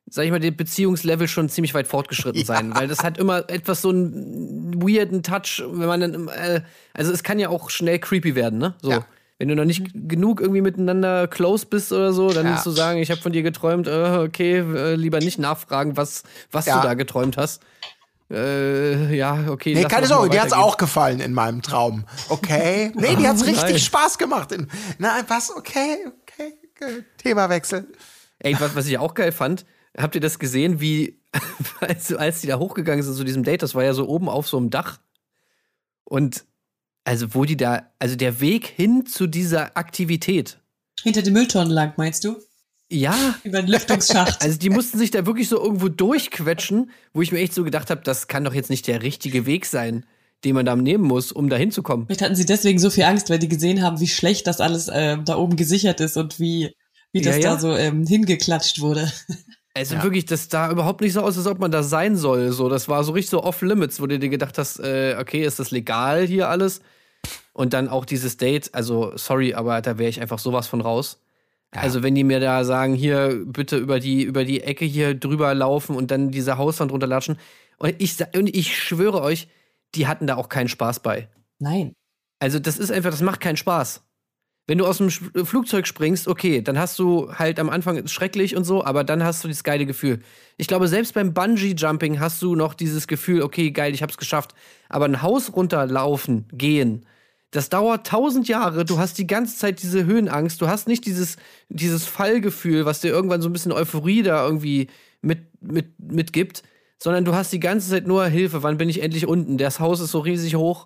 sag ich mal, der Beziehungslevel schon ziemlich weit fortgeschritten sein, weil das hat immer etwas so einen weirden Touch, wenn man dann, äh, also es kann ja auch schnell creepy werden, ne? So. Ja. Wenn du noch nicht genug irgendwie miteinander close bist oder so, dann Ja. zu sagen, ich habe von dir geträumt, äh, okay, äh, lieber nicht nachfragen, was, was du da geträumt hast. Äh, ja, okay. Nee, keine Sorge, die hat's auch gefallen in meinem Traum. Okay. Nee, die hat's richtig Nein. Spaß gemacht. In, nein, was? Okay, okay. okay. Themawechsel. Ey, was, was ich auch geil fand, habt ihr das gesehen, wie, als, als die da hochgegangen sind zu diesem Date, das war ja so oben auf so einem Dach. Und also, wo die da, also der Weg hin zu dieser Aktivität. Hinter den Mülltonnen lang, meinst du? Ja, Über den Lüftungsschacht. also die mussten sich da wirklich so irgendwo durchquetschen, wo ich mir echt so gedacht habe, das kann doch jetzt nicht der richtige Weg sein, den man da nehmen muss, um da hinzukommen. Vielleicht hatten sie deswegen so viel Angst, weil die gesehen haben, wie schlecht das alles ähm, da oben gesichert ist und wie, wie das Ja, ja. da so ähm, hingeklatscht wurde. Also wirklich, das sah überhaupt nicht so aus, als ob man da sein soll. So, das war so richtig so off-limits, wo du dir gedacht hast, äh, okay, ist das legal hier alles? Und dann auch dieses Date, also sorry, aber da wäre ich einfach sowas von raus. Also wenn die mir da sagen, hier bitte über die über die Ecke hier drüber laufen und dann diese Hauswand runterlatschen und ich und ich schwöre euch, die hatten da auch keinen Spaß bei. Nein. Also das ist einfach, das macht keinen Spaß. Wenn du aus dem Sch- Flugzeug springst, okay, dann hast du halt am Anfang schrecklich und so, aber dann hast du dieses geile Gefühl. Ich glaube, selbst beim Bungee-Jumping hast du noch dieses Gefühl, okay, geil, ich hab's geschafft. Aber ein Haus runterlaufen, gehen, das dauert tausend Jahre. Du hast die ganze Zeit diese Höhenangst. Du hast nicht dieses, dieses Fallgefühl, was dir irgendwann so ein bisschen Euphorie da irgendwie mit, mit, mitgibt, sondern du hast die ganze Zeit nur Hilfe. Wann bin ich endlich unten? Das Haus ist so riesig hoch.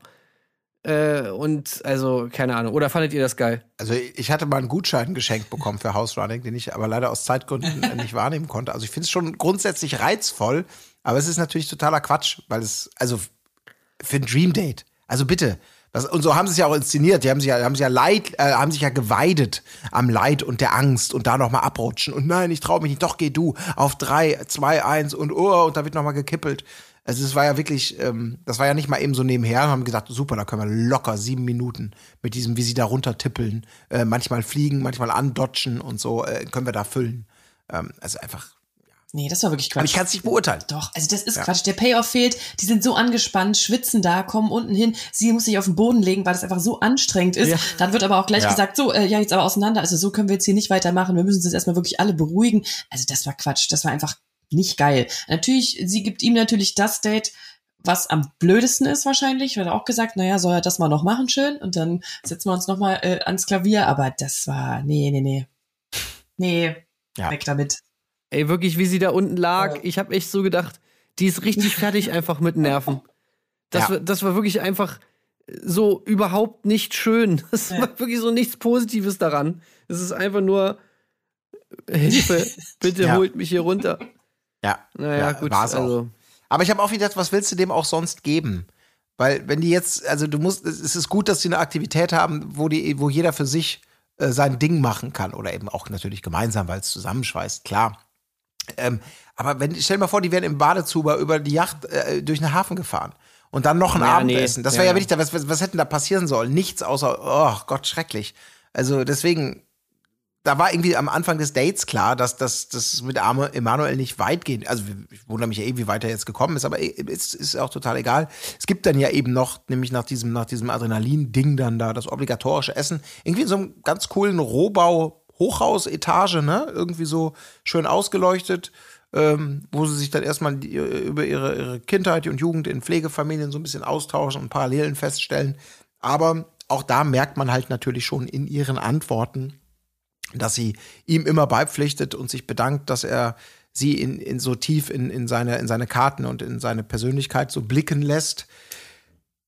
Äh, und also, keine Ahnung. Oder fandet ihr das geil? Also ich hatte mal einen Gutschein geschenkt bekommen für House Running, den ich aber leider aus Zeitgründen nicht wahrnehmen konnte. Also ich finde es schon grundsätzlich reizvoll, aber es ist natürlich totaler Quatsch, weil es, also für ein Dream Date, also bitte. Das, und so haben sie es ja auch inszeniert. Die haben sich ja, haben sich ja Leid, äh, haben sich ja geweidet am Leid und der Angst und da nochmal abrutschen. Und nein, ich traue mich nicht. Doch, geh du auf drei, zwei, eins und oh, und da wird nochmal gekippelt. Also es war ja wirklich, ähm, das war ja nicht mal eben so nebenher. Wir haben gesagt, super, da können wir locker sieben Minuten mit diesem, wie sie da runter tippeln, äh, manchmal fliegen, manchmal andotschen und so, äh, können wir da füllen. Ähm, also einfach, Nee, das war wirklich Quatsch. aber ich kann es nicht beurteilen. Doch, also das ist Quatsch. Der Payoff fehlt. Die sind so angespannt, schwitzen da, kommen unten hin. Sie muss sich auf den Boden legen, weil das einfach so anstrengend ist. Ja. Dann wird aber auch gleich Ja. gesagt, so, äh, ja, jetzt aber auseinander. Also so können wir jetzt hier nicht weitermachen. Wir müssen uns jetzt erstmal wirklich alle beruhigen. Also das war Quatsch. Das war einfach nicht geil. Natürlich, sie gibt ihm natürlich das Date, was am blödesten ist wahrscheinlich. Hat er auch gesagt, naja, soll er das mal noch machen schön. Und dann setzen wir uns noch mal äh, ans Klavier. Aber das war, nee, nee, nee. Nee, Ja. weg damit. Ey, wirklich, wie sie da unten lag. Ich habe echt so gedacht, die ist richtig fertig einfach mit Nerven. Das, Ja. war, das war wirklich einfach so überhaupt nicht schön. Das Ja. war wirklich so nichts Positives daran. Es ist einfach nur Hilfe, bitte Ja. holt mich hier runter. Ja, Naja, gut. war's auch. Also, Aber ich habe auch gedacht, was willst du dem auch sonst geben? Weil wenn die jetzt, also du musst, es ist gut, dass die eine Aktivität haben, wo die, wo jeder für sich äh, sein Ding machen kann oder eben auch natürlich gemeinsam, weil es zusammenschweißt, klar. Ähm, aber wenn, stell dir mal vor, die wären im Badezuber über die Yacht äh, durch den Hafen gefahren und dann noch ein Ja, Abendessen. nee. Das Ja, wäre ja, ja. wirklich, was, was, was hätte denn da passieren sollen? Nichts außer, oh Gott, schrecklich. Also deswegen, da war irgendwie am Anfang des Dates klar, dass das mit Arme Emanuel nicht weit geht. Also ich wundere mich ja eh, wie weit er jetzt gekommen ist, aber es ist auch total egal. Es gibt dann ja eben noch, nämlich nach diesem, nach diesem Adrenalin-Ding dann da, das obligatorische Essen. Irgendwie in so einem ganz coolen Rohbau. Hochhausetage, ne? Irgendwie so schön ausgeleuchtet, ähm, wo sie sich dann erstmal die, über ihre, ihre Kindheit und Jugend in Pflegefamilien so ein bisschen austauschen und Parallelen feststellen. Aber auch da merkt man halt natürlich schon in ihren Antworten, dass sie ihm immer beipflichtet und sich bedankt, dass er sie in, in so tief in, in, seine, in seine Karten und in seine Persönlichkeit so blicken lässt.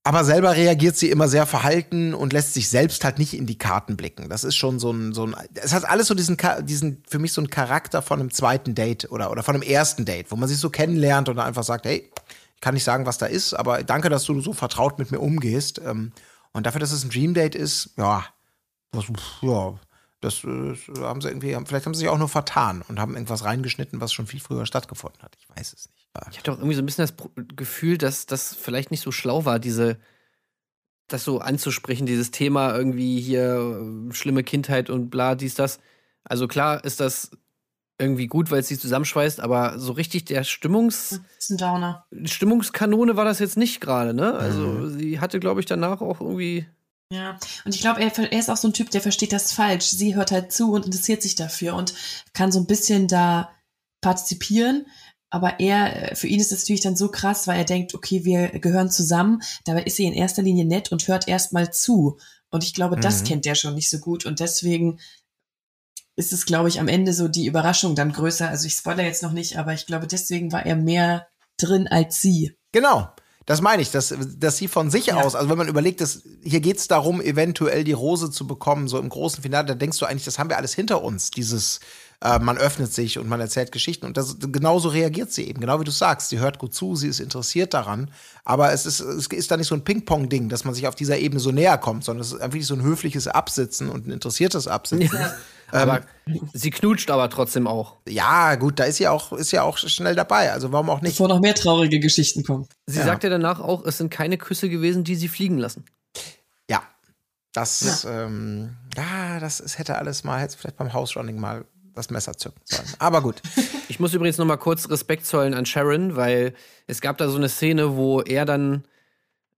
Aber selber reagiert sie immer sehr verhalten und lässt sich selbst halt nicht in die Karten blicken. Das ist schon so ein, so ein, es hat alles so diesen, diesen, für mich so einen Charakter von einem zweiten Date oder, oder von einem ersten Date, wo man sich so kennenlernt und einfach sagt, hey, ich kann nicht sagen, was da ist, aber danke, dass du so vertraut mit mir umgehst. Ähm, Und dafür, dass es ein Dream Date ist, ja, was, ja, das äh, haben sie irgendwie, vielleicht haben sie sich auch nur vertan und haben irgendwas reingeschnitten, was schon viel früher stattgefunden hat. Ich weiß es nicht. ich hatte auch irgendwie so ein bisschen das Gefühl, dass das vielleicht nicht so schlau war, diese das so anzusprechen, dieses Thema irgendwie hier äh, schlimme Kindheit und bla, dies, das. Also klar ist das irgendwie gut, weil es sie zusammenschweißt, aber so richtig der Stimmungs Das ist ein Downer. Stimmungskanone war das jetzt nicht gerade, ne? Also Mhm. sie hatte, glaube ich, danach auch irgendwie Ja, und ich glaube, er, er ist auch so ein Typ, der versteht das falsch. Sie hört halt zu und interessiert sich dafür und kann so ein bisschen da partizipieren. Aber er, für ihn ist es natürlich dann so krass, weil er denkt, okay, wir gehören zusammen. Dabei ist sie in erster Linie nett und hört erstmal zu. Und ich glaube, das Mhm. kennt der schon nicht so gut. Und deswegen ist es, glaube ich, am Ende so die Überraschung dann größer. Also ich spoilere jetzt noch nicht, aber ich glaube, deswegen war er mehr drin als sie. Genau. Das meine ich, dass, dass sie von sich Ja. aus, also wenn man überlegt, dass, hier geht es darum, eventuell die Rose zu bekommen, so im großen Finale, da denkst du eigentlich, das haben wir alles hinter uns, dieses, äh, man öffnet sich und man erzählt Geschichten und das, genauso reagiert sie eben, genau wie du sagst, sie hört gut zu, sie ist interessiert daran, aber es ist, es ist da nicht so ein Ping-Pong-Ding, dass man sich auf dieser Ebene so näher kommt, sondern es ist einfach so ein höfliches Absitzen und ein interessiertes Absitzen. Aber sie knutscht aber trotzdem auch. Ja, gut, da ist sie auch, ist ja auch schnell dabei, also warum auch nicht? Bevor noch mehr traurige Geschichten kommen. Sie Ja. sagt ja danach auch, es sind keine Küsse gewesen, die sie fliegen lassen. Ja. Das, ja, ähm, ja das es hätte alles mal, hätte vielleicht beim House-Running mal das Messer zücken sollen. Aber gut. Ich muss übrigens noch mal kurz Respekt zollen an Sharon, weil es gab da so eine Szene, wo er dann,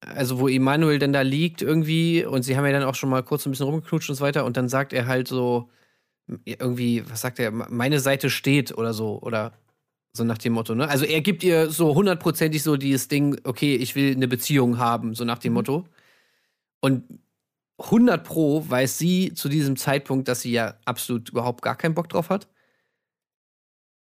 also wo Emanuel dann da liegt irgendwie und sie haben ja dann auch schon mal kurz ein bisschen rumgeknutscht und so weiter und dann sagt er halt so irgendwie, was sagt er, meine Seite steht oder so oder so nach dem Motto, ne? Also er gibt ihr so hundertprozentig so dieses Ding, okay, ich will eine Beziehung haben, so nach dem Motto. Und 100 pro weiß sie zu diesem Zeitpunkt, dass sie ja absolut überhaupt gar keinen Bock drauf hat.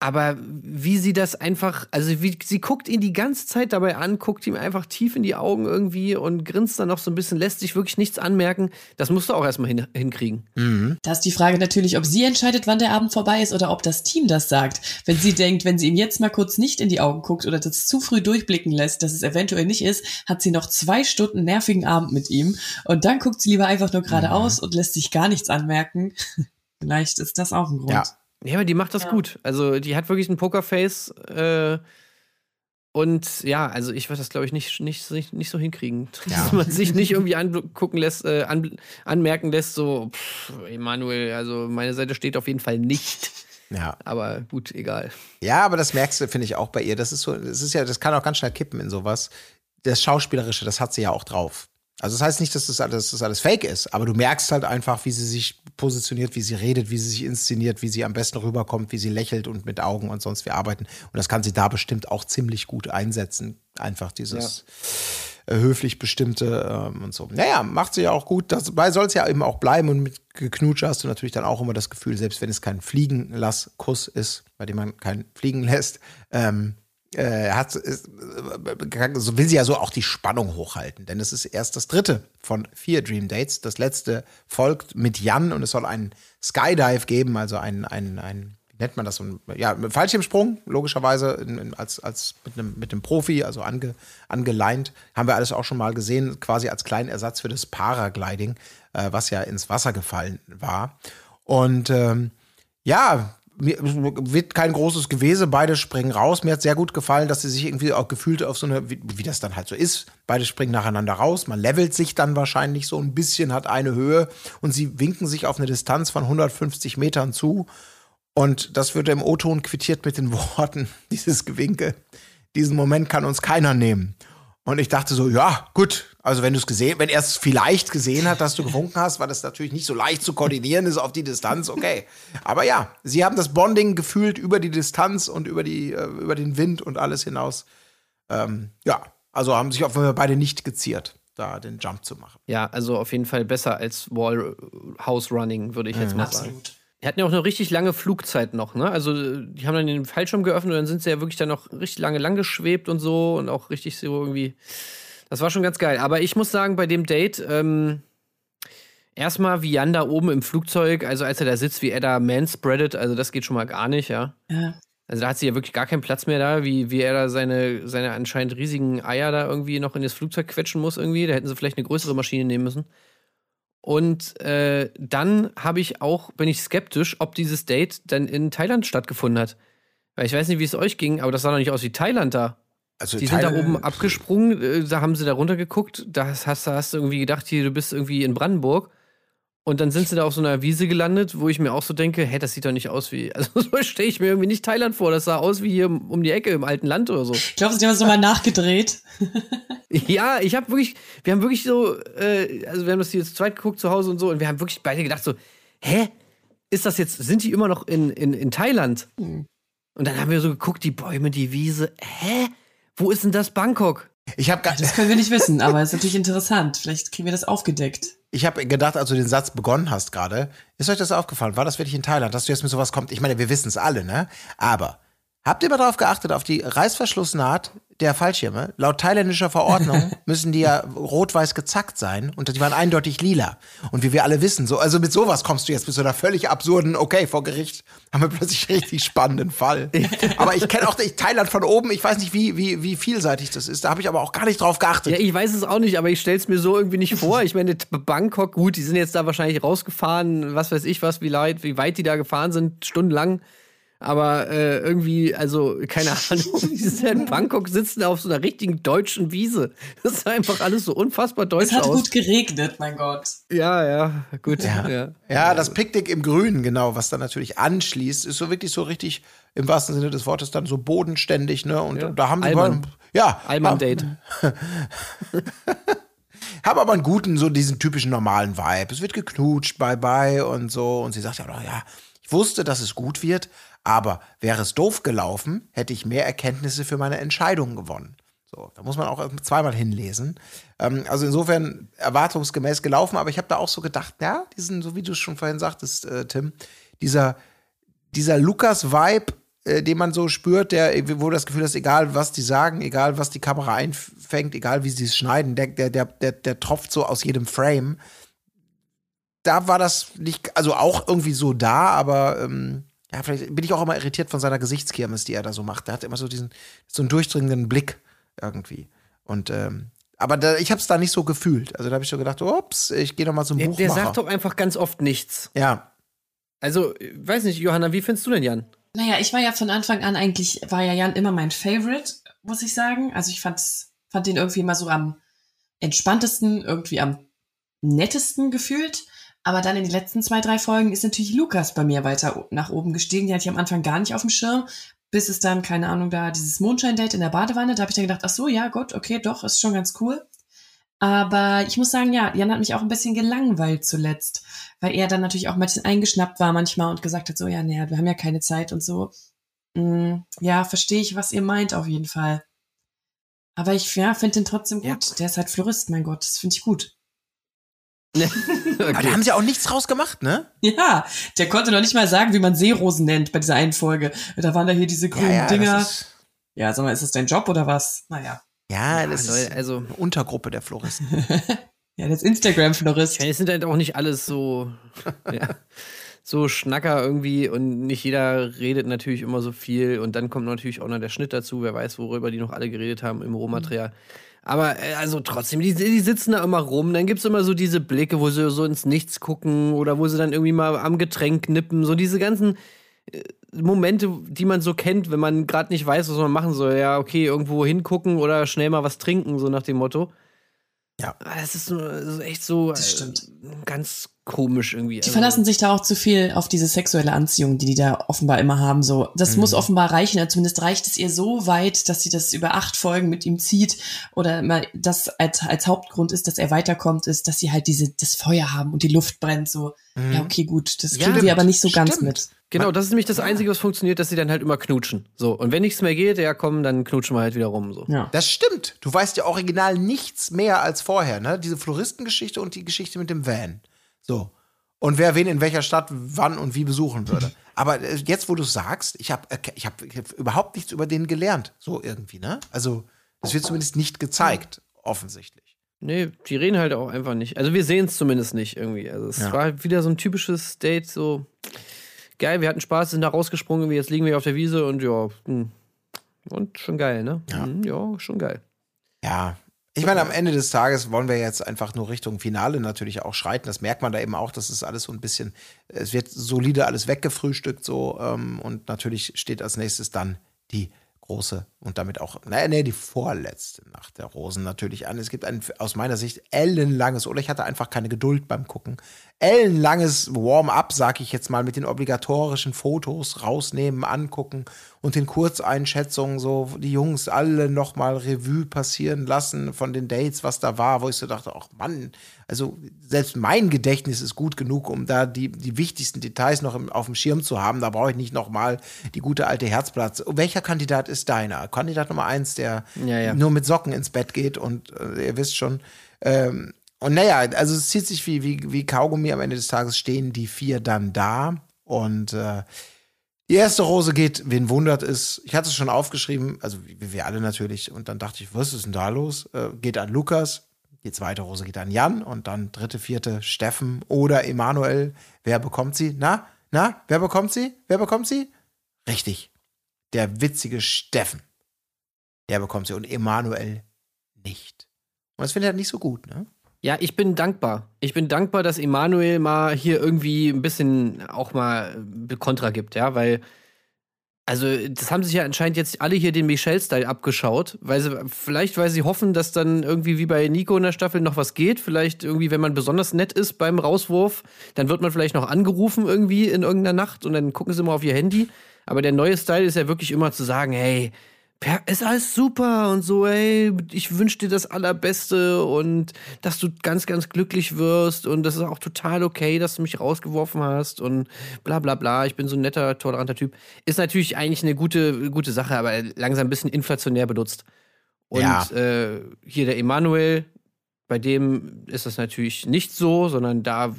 Aber wie sie das einfach, also wie, sie guckt ihn die ganze Zeit dabei an, guckt ihm einfach tief in die Augen irgendwie und grinst dann noch so ein bisschen, lässt sich wirklich nichts anmerken. Das musst du auch erstmal hin, hinkriegen. Mhm. Da ist die Frage natürlich, ob sie entscheidet, wann der Abend vorbei ist oder ob das Team das sagt. Wenn sie denkt, wenn sie ihm jetzt mal kurz nicht in die Augen guckt oder das zu früh durchblicken lässt, dass es eventuell nicht ist, hat sie noch zwei Stunden nervigen Abend mit ihm und dann guckt sie lieber einfach nur geradeaus und lässt sich gar nichts anmerken. Vielleicht ist das auch ein Grund. Ja. Ja, aber die macht das Ja. gut. Also die hat wirklich ein Pokerface. Äh, und ja, also ich würde das, glaube ich, nicht, nicht, nicht, nicht so hinkriegen. Ja. Dass man sich nicht irgendwie angucken lässt, äh, an, anmerken lässt, so, pff, Emanuel, also meine Seite steht auf jeden Fall nicht. Ja. Aber gut, egal. ja, aber das merkst du, finde ich, auch bei ihr. Das ist so, das ist ja, das kann auch ganz schnell kippen in sowas. Das Schauspielerische, das hat sie ja auch drauf. Also das heißt nicht, dass das alles, dass das alles fake ist, aber du merkst halt einfach, wie sie sich positioniert, wie sie redet, wie sie sich inszeniert, wie sie am besten rüberkommt, wie sie lächelt und mit Augen und sonst wie arbeiten. Und das kann sie da bestimmt auch ziemlich gut einsetzen. Einfach dieses äh, höflich bestimmte ähm, und so. Naja, macht sie ja auch gut. Dabei soll es ja eben auch bleiben und mit Geknutsche hast du natürlich dann auch immer das Gefühl, selbst wenn es kein Fliegenlasskuss ist, bei dem man keinen fliegen lässt, ähm, äh, hat, ist, äh, so will sie ja so auch die Spannung hochhalten, denn es ist erst das dritte von vier Dream Dates. Das letzte folgt mit Jan und es soll einen Skydive geben, also ein, ein, ein wie nennt man das, so ein, ja, Fallschirmsprung, logischerweise, in, in, als, als mit einem, mit Profi, also ange, angeleint. Haben wir alles auch schon mal gesehen, quasi als kleinen Ersatz für das Paragliding, äh, was ja ins Wasser gefallen war. Und ähm, ja, mir wird kein großes Gewese, beide springen raus. Mir hat sehr gut gefallen, dass sie sich irgendwie auch gefühlt auf so eine, wie, wie das dann halt so ist. Beide springen nacheinander raus. Man levelt sich dann wahrscheinlich so ein bisschen, hat eine Höhe und sie winken sich auf eine Distanz von 150 Metern zu. Und das wird im O-Ton quittiert mit den Worten, dieses Gewinke. Diesen Moment kann uns keiner nehmen. Und ich dachte so, ja, gut. Also wenn du es gesehen, wenn er es vielleicht gesehen hat, dass du gewunken hast, weil das natürlich nicht so leicht zu koordinieren ist auf die Distanz, okay. Aber ja, sie haben das Bonding gefühlt über die Distanz und über die, äh, über den Wind und alles hinaus. Ähm, ja, also haben sich auf jeden Fall beide nicht geziert, da den Jump zu machen. Ja, also auf jeden Fall besser als Wall House Running, würde ich jetzt mal sagen. Absolut. Die hatten ja auch eine richtig lange Flugzeit noch, ne? Also, die haben dann den Fallschirm geöffnet und dann sind sie ja wirklich dann noch richtig lange lang geschwebt und so und auch richtig so irgendwie. Das war schon ganz geil. Aber ich muss sagen, bei dem Date, ähm, erstmal wie Jan da oben im Flugzeug, also als er da sitzt, wie er da manspreadet, also das geht schon mal gar nicht, ja. Ja. Also da hat sie ja wirklich gar keinen Platz mehr da, wie, wie er da seine, seine anscheinend riesigen Eier da irgendwie noch in das Flugzeug quetschen muss irgendwie. Da hätten sie vielleicht eine größere Maschine nehmen müssen. Und äh, dann habe ich auch, bin ich skeptisch, ob dieses Date dann in Thailand stattgefunden hat. Weil ich weiß nicht, wie es euch ging, aber das sah doch nicht aus wie Thailand da. Also Die sind da oben abgesprungen, äh, da haben sie da runtergeguckt, da hast, hast, hast du irgendwie gedacht, hier, du bist irgendwie in Brandenburg. Und dann sind sie da auf so einer Wiese gelandet, wo ich mir auch so denke, hä, das sieht doch nicht aus wie, also so stelle ich mir irgendwie nicht Thailand vor. Das sah aus wie hier um die Ecke im alten Land oder so. Ich glaube, sie haben es nochmal nachgedreht. Ja, ich habe wirklich, wir haben wirklich so, äh, also wir haben das hier zu zweit geguckt zu Hause und so und wir haben wirklich beide gedacht so, hä, ist das jetzt, sind die immer noch in, in, in Thailand? Und dann haben wir so geguckt, die Bäume, die Wiese, hä, wo ist denn das Bangkok? Ich habe Das können wir nicht wissen, aber es ist natürlich interessant. Vielleicht kriegen wir das aufgedeckt. Ich habe gedacht, als du den Satz begonnen hast gerade, ist euch das aufgefallen? War das wirklich in Thailand, dass du jetzt mit sowas kommst? Ich meine, wir wissen es alle, ne? Aber habt ihr mal darauf geachtet, auf die Reißverschlussnaht der Fallschirme? Laut thailändischer Verordnung müssen die ja rot-weiß gezackt sein und die waren eindeutig lila. Und wie wir alle wissen, so, also mit sowas kommst du jetzt mit so einer völlig absurden, okay, vor Gericht haben wir plötzlich richtig spannenden Fall. Aber ich kenne auch ich, Thailand von oben, ich weiß nicht, wie, wie, wie vielseitig das ist. Da habe ich aber auch gar nicht drauf geachtet. Ja, ich weiß es auch nicht, aber ich stelle es mir so irgendwie nicht vor. Ich meine, Bangkok, gut, die sind jetzt da wahrscheinlich rausgefahren, was weiß ich was, wie weit, wie weit die da gefahren sind, stundenlang. Aber äh, irgendwie, also, keine Ahnung, die sind in Bangkok sitzen auf so einer richtigen deutschen Wiese. Das sah einfach alles so unfassbar deutsch Es hat aus. gut geregnet, mein Gott. Ja, ja, gut. Ja. Ja. Ja, das Picknick im Grünen, genau, was dann natürlich anschließt, ist so wirklich so richtig, im wahrsten Sinne des Wortes, dann so bodenständig, ne? Und Ja. da haben die Allmann. ja, Allmann-Date. haben aber einen guten, so diesen typischen normalen Vibe. Es wird geknutscht, bye bye und so. Und sie sagt ja, ja, ich wusste, dass es gut wird, aber wäre es doof gelaufen, hätte ich mehr Erkenntnisse für meine Entscheidungen gewonnen. So, da muss man auch zweimal hinlesen. Ähm, also insofern erwartungsgemäß gelaufen, aber ich habe da auch so gedacht, ja, diesen, so wie du es schon vorhin sagtest, äh, Tim, dieser, dieser Lukas-Vibe, äh, den man so spürt, der, wo das Gefühl hast, egal was die sagen, egal was die Kamera einfängt, egal wie sie es schneiden, der, der, der, der, der tropft so aus jedem Frame. Da war das nicht, also auch irgendwie so da, aber ähm, ja, vielleicht bin ich auch immer irritiert von seiner Gesichtskirmes, die er da so macht. Der hat immer so diesen, so einen durchdringenden Blick irgendwie. Und ähm, aber da, ich habe es da nicht so gefühlt. Also da habe ich so gedacht, ups, ich gehe noch mal zum Der, Buchmacher. der sagt doch einfach ganz oft nichts. ja, Also, äh, weiß nicht, Johanna, wie findest du denn Jan? Naja, ich war ja von Anfang an eigentlich, war ja Jan immer mein Favorite, muss ich sagen. Also ich fand, fand den irgendwie immer so am entspanntesten, irgendwie am nettesten gefühlt. Aber dann in den letzten zwei, drei Folgen ist natürlich Lukas bei mir weiter nach oben gestiegen. Die hatte ich am Anfang gar nicht auf dem Schirm. Bis es dann, keine Ahnung, da dieses Mondschein-Date in der Badewanne, da habe ich dann gedacht, ach so, ja, gut, okay, doch, ist schon ganz cool. Aber ich muss sagen, ja, Jan hat mich auch ein bisschen gelangweilt zuletzt, weil er dann natürlich auch ein bisschen eingeschnappt war manchmal und gesagt hat, so, ja, naja, wir haben ja keine Zeit und so. Mm, ja, verstehe ich, was ihr meint auf jeden Fall. Aber ich ja, finde den trotzdem gut. Ja. Der ist halt Florist, mein Gott, das finde ich gut. aber da haben sie auch nichts draus gemacht, ne? Ja, der konnte noch nicht mal sagen, wie man Seerosen nennt bei dieser einen Folge. Da waren da hier diese grünen ja, Dinger. Das ist, Ja, sag mal, ist das dein Job oder was? Naja. ja, das Leute, ist also- eine Untergruppe der Floristen. Ja, das Instagram-Florist. Ja, es sind halt auch nicht alles so, ja, so Schnacker irgendwie und nicht jeder redet natürlich immer so viel und dann kommt natürlich auch noch der Schnitt dazu, wer weiß, worüber die noch alle geredet haben im Rohmaterial. Aber äh, also trotzdem, die, die sitzen da immer rum, dann gibt's immer so diese Blicke, wo sie so ins Nichts gucken oder wo sie dann irgendwie mal am Getränk nippen, so diese ganzen äh, Momente, die man so kennt, wenn man gerade nicht weiß, was man machen soll. Ja, okay, irgendwo hingucken oder schnell mal was trinken, so nach dem Motto. Ja. Ah, Das ist echt so Das stimmt. äh, ganz komisch irgendwie. Die verlassen sich da auch zu viel auf diese sexuelle Anziehung, die die da offenbar immer haben. So, das muss offenbar reichen. Oder zumindest reicht es ihr so weit, dass sie das über acht Folgen mit ihm zieht. Oder mal das als, als Hauptgrund ist, dass er weiterkommt, ist, dass sie halt diese das Feuer haben und die Luft brennt. So, ja okay, gut, das Ja, kriegen wir aber nicht so ganz stimmt. mit. Genau, das ist nämlich das Einzige, was funktioniert, dass sie dann halt immer knutschen. So, und wenn nichts mehr geht, ja komm, dann knutschen wir halt wieder rum. So. Ja. Das stimmt. Du weißt ja original nichts mehr als vorher, ne? Diese Floristengeschichte und die Geschichte mit dem Van. So. Und wer wen in welcher Stadt wann und wie besuchen würde. Aber äh, jetzt, wo du sagst, ich habe ich hab, ich hab überhaupt nichts über den gelernt. So irgendwie, ne? Also, das wird zumindest nicht gezeigt, offensichtlich. Nee, die reden halt auch einfach nicht. Also wir sehen es zumindest nicht irgendwie. Also es Ja. war halt wieder so ein typisches Date, so geil, wir hatten Spaß, sind da rausgesprungen, jetzt liegen wir auf der Wiese und ja, hm. und schon geil, ne? Ja. Hm, ja schon geil. Ja. Ich meine, am Ende des Tages wollen wir jetzt einfach nur Richtung Finale natürlich auch schreiten. Das merkt man da eben auch, dass es alles so ein bisschen, es wird solide alles weggefrühstückt so. Ähm, und natürlich steht als nächstes dann die große und damit auch, naja, nee, die vorletzte Nacht der Rosen natürlich an. Es gibt ein aus meiner Sicht ellenlanges, oder ich hatte einfach keine Geduld beim Gucken, ellenlanges Warm-up, sag ich jetzt mal, mit den obligatorischen Fotos rausnehmen, angucken und den Kurzeinschätzungen so die Jungs alle nochmal Revue passieren lassen von den Dates, was da war, wo ich so dachte, ach Mann, also selbst mein Gedächtnis ist gut genug, um da die, die wichtigsten Details noch im, auf dem Schirm zu haben. Da brauche ich nicht nochmal die gute alte Herzplatz. Welcher Kandidat ist deiner? Kandidat Nummer eins, der Ja, ja. nur mit Socken ins Bett geht und äh, ihr wisst schon. Ähm, und naja, also es zieht sich wie, wie, wie Kaugummi. Am Ende des Tages stehen die vier dann da. Und äh, die erste Rose geht, wen wundert es? Ich hatte es schon aufgeschrieben, also wie wir alle natürlich. Und dann dachte ich, was ist denn da los? Äh, geht an Lukas. Die zweite Rose geht an Jan. Und dann dritte, vierte Steffen oder Emanuel. Wer bekommt sie? Na, na, wer bekommt sie? Wer bekommt sie? Richtig. Der witzige Steffen. Der bekommt sie und Emanuel nicht. Und das finde ich halt nicht so gut, ne? Ja, ich bin dankbar. Ich bin dankbar, dass Emanuel mal hier irgendwie ein bisschen auch mal äh, Kontra gibt, ja, weil also das haben sich ja anscheinend jetzt alle hier den Michelle-Style abgeschaut, weil sie, vielleicht weil sie hoffen, dass dann irgendwie wie bei Nico in der Staffel noch was geht. Vielleicht irgendwie, wenn man besonders nett ist beim Rauswurf, dann wird man vielleicht noch angerufen irgendwie in irgendeiner Nacht und dann gucken sie mal auf ihr Handy. Aber der neue Style ist ja wirklich immer zu sagen, hey, per- ist alles super und so, ey, ich wünsche dir das Allerbeste und dass du ganz, ganz glücklich wirst und das ist auch total okay, dass du mich rausgeworfen hast und bla bla bla, ich bin so ein netter, toleranter Typ. Ist natürlich eigentlich eine gute, gute Sache, aber langsam ein bisschen inflationär benutzt. Und Ja. äh, hier der Emanuel, bei dem ist das natürlich nicht so, sondern da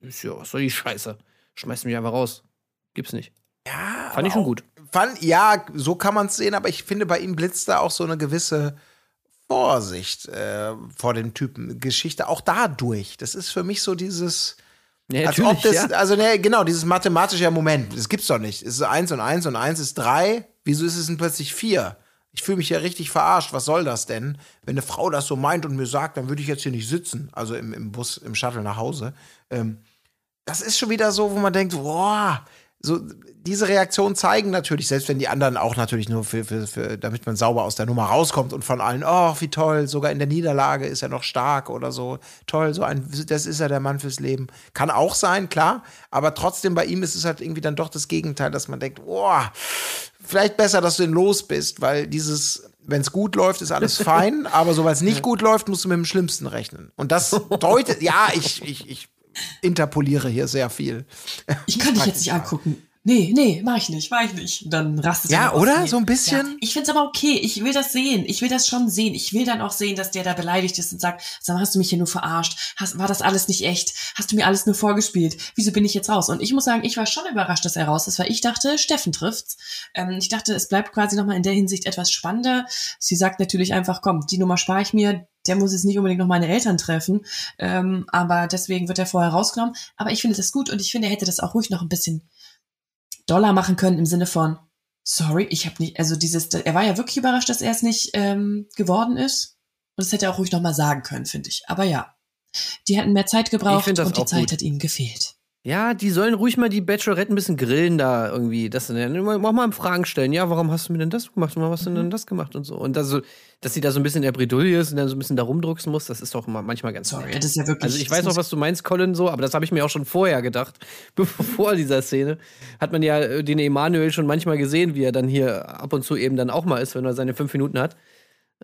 ist ja, was soll die Scheiße? Schmeißt mich einfach raus. Gibt's nicht. Ja. Fand ich schon gut. Fand, ja, so kann man es sehen, aber ich finde, bei ihm blitzt da auch so eine gewisse Vorsicht äh, vor dem Typen. Geschichte auch dadurch. Das ist für mich so dieses. Ja, als ob das, ja. Also, ne, genau, dieses mathematische Moment. Das gibt's doch nicht. Es ist eins und eins und eins ist drei. Wieso ist es denn plötzlich vier? Ich fühle mich ja richtig verarscht. Was soll das denn? Wenn eine Frau das so meint und mir sagt, dann würde ich jetzt hier nicht sitzen. Also im, im Bus, im Shuttle nach Hause. Ähm, das ist schon wieder so, wo man denkt, boah, so diese Reaktionen zeigen natürlich, selbst wenn die anderen auch natürlich nur für, für, für damit man sauber aus der Nummer rauskommt und von allen, oh, wie toll, sogar in der Niederlage ist er noch stark oder so, toll, so ein, das ist ja der Mann fürs Leben. Kann auch sein, klar, aber trotzdem bei ihm ist es halt irgendwie dann doch das Gegenteil, dass man denkt, boah, vielleicht besser, dass du den los bist, weil dieses, wenn es gut läuft, ist alles fein, aber so, weil es nicht gut läuft, musst du mit dem Schlimmsten rechnen. Und das deutet, ja, ich, ich, ich interpoliere hier sehr viel. Ich kann dich jetzt nicht angucken. Nee, nee, mach ich nicht, mach ich nicht. Und Dann rastet Ja, er oder? Nee. So ein bisschen? Ja, ich find's aber okay. Ich will das sehen. Ich will das schon sehen. Ich will dann auch sehen, dass der da beleidigt ist und sagt, sag mal, hast du mich hier nur verarscht? Hast, war das alles nicht echt? Hast du mir alles nur vorgespielt? Wieso bin ich jetzt raus? Und ich muss sagen, ich war schon überrascht, dass er raus ist, weil ich dachte, Steffen trifft's. Ähm, ich dachte, es bleibt quasi nochmal in der Hinsicht etwas spannender. Sie sagt natürlich einfach, komm, die Nummer spare ich mir. Der muss jetzt nicht unbedingt noch meine Eltern treffen, ähm, aber deswegen wird er vorher rausgenommen. Aber ich finde das gut und ich finde, er hätte das auch ruhig noch ein bisschen doller machen können im Sinne von, sorry, ich habe nicht, also dieses, er war ja wirklich überrascht, dass er es nicht ähm, geworden ist. Und das hätte er auch ruhig nochmal sagen können, finde ich. Aber ja, die hätten mehr Zeit gebraucht und die Zeit gut. hat ihnen gefehlt. Ja, die sollen ruhig mal die Bachelorette ein bisschen grillen da irgendwie. Das mach mal Fragen stellen. Ja, warum hast du mir denn das gemacht? Warum hast du denn das gemacht und so? Und das so, dass sie da so ein bisschen in der Bredouille ist und dann so ein bisschen da rumdrucksen muss, das ist doch manchmal ganz Sorry, nett. das ist ja wirklich. Also ich weiß auch, was du meinst, Colin, so, aber das habe ich mir auch schon vorher gedacht. Bevor dieser Szene hat man ja äh, den Emanuel schon manchmal gesehen, wie er dann hier ab und zu eben dann auch mal ist, wenn er seine fünf Minuten hat.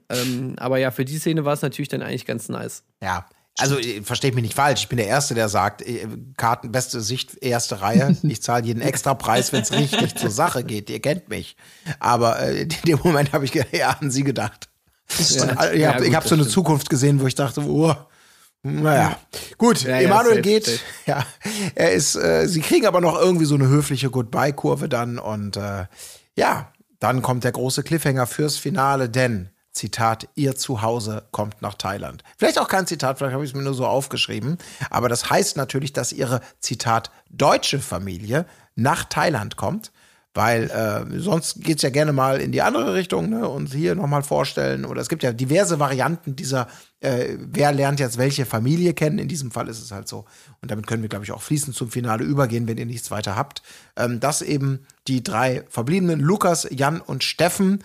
Ähm, aber ja, für die Szene war es natürlich dann eigentlich ganz nice. Ja. Also, äh, versteht mich nicht falsch. Ich bin der Erste, der sagt, äh, Karten, beste Sicht, erste Reihe. Ich zahle jeden extra Preis, wenn es richtig zur Sache geht. Ihr kennt mich. Aber äh, in dem Moment habe ich eher an sie gedacht. Und, äh, ich Ja, habe gut, hab so eine stimmt. Zukunft gesehen, wo ich dachte, oh, naja. Gut, Ja, ja, Emanuel geht. safe. Ja, er ist, äh, sie kriegen aber noch irgendwie so eine höfliche Goodbye-Kurve dann. Und äh, ja, dann kommt der große Cliffhanger fürs Finale, denn Zitat, ihr Zuhause kommt nach Thailand. Vielleicht auch kein Zitat, vielleicht habe ich es mir nur so aufgeschrieben. Aber das heißt natürlich, dass ihre, Zitat, deutsche Familie nach Thailand kommt, Weil äh, sonst geht's ja gerne mal in die andere Richtung ne? und hier nochmal vorstellen. Oder es gibt ja diverse Varianten dieser, äh, wer lernt jetzt welche Familie kennen. In diesem Fall ist es halt so. Und damit können wir, glaube ich, auch fließend zum Finale übergehen, wenn ihr nichts weiter habt. Ähm, dass eben die drei Verbliebenen, Lukas, Jan und Steffen,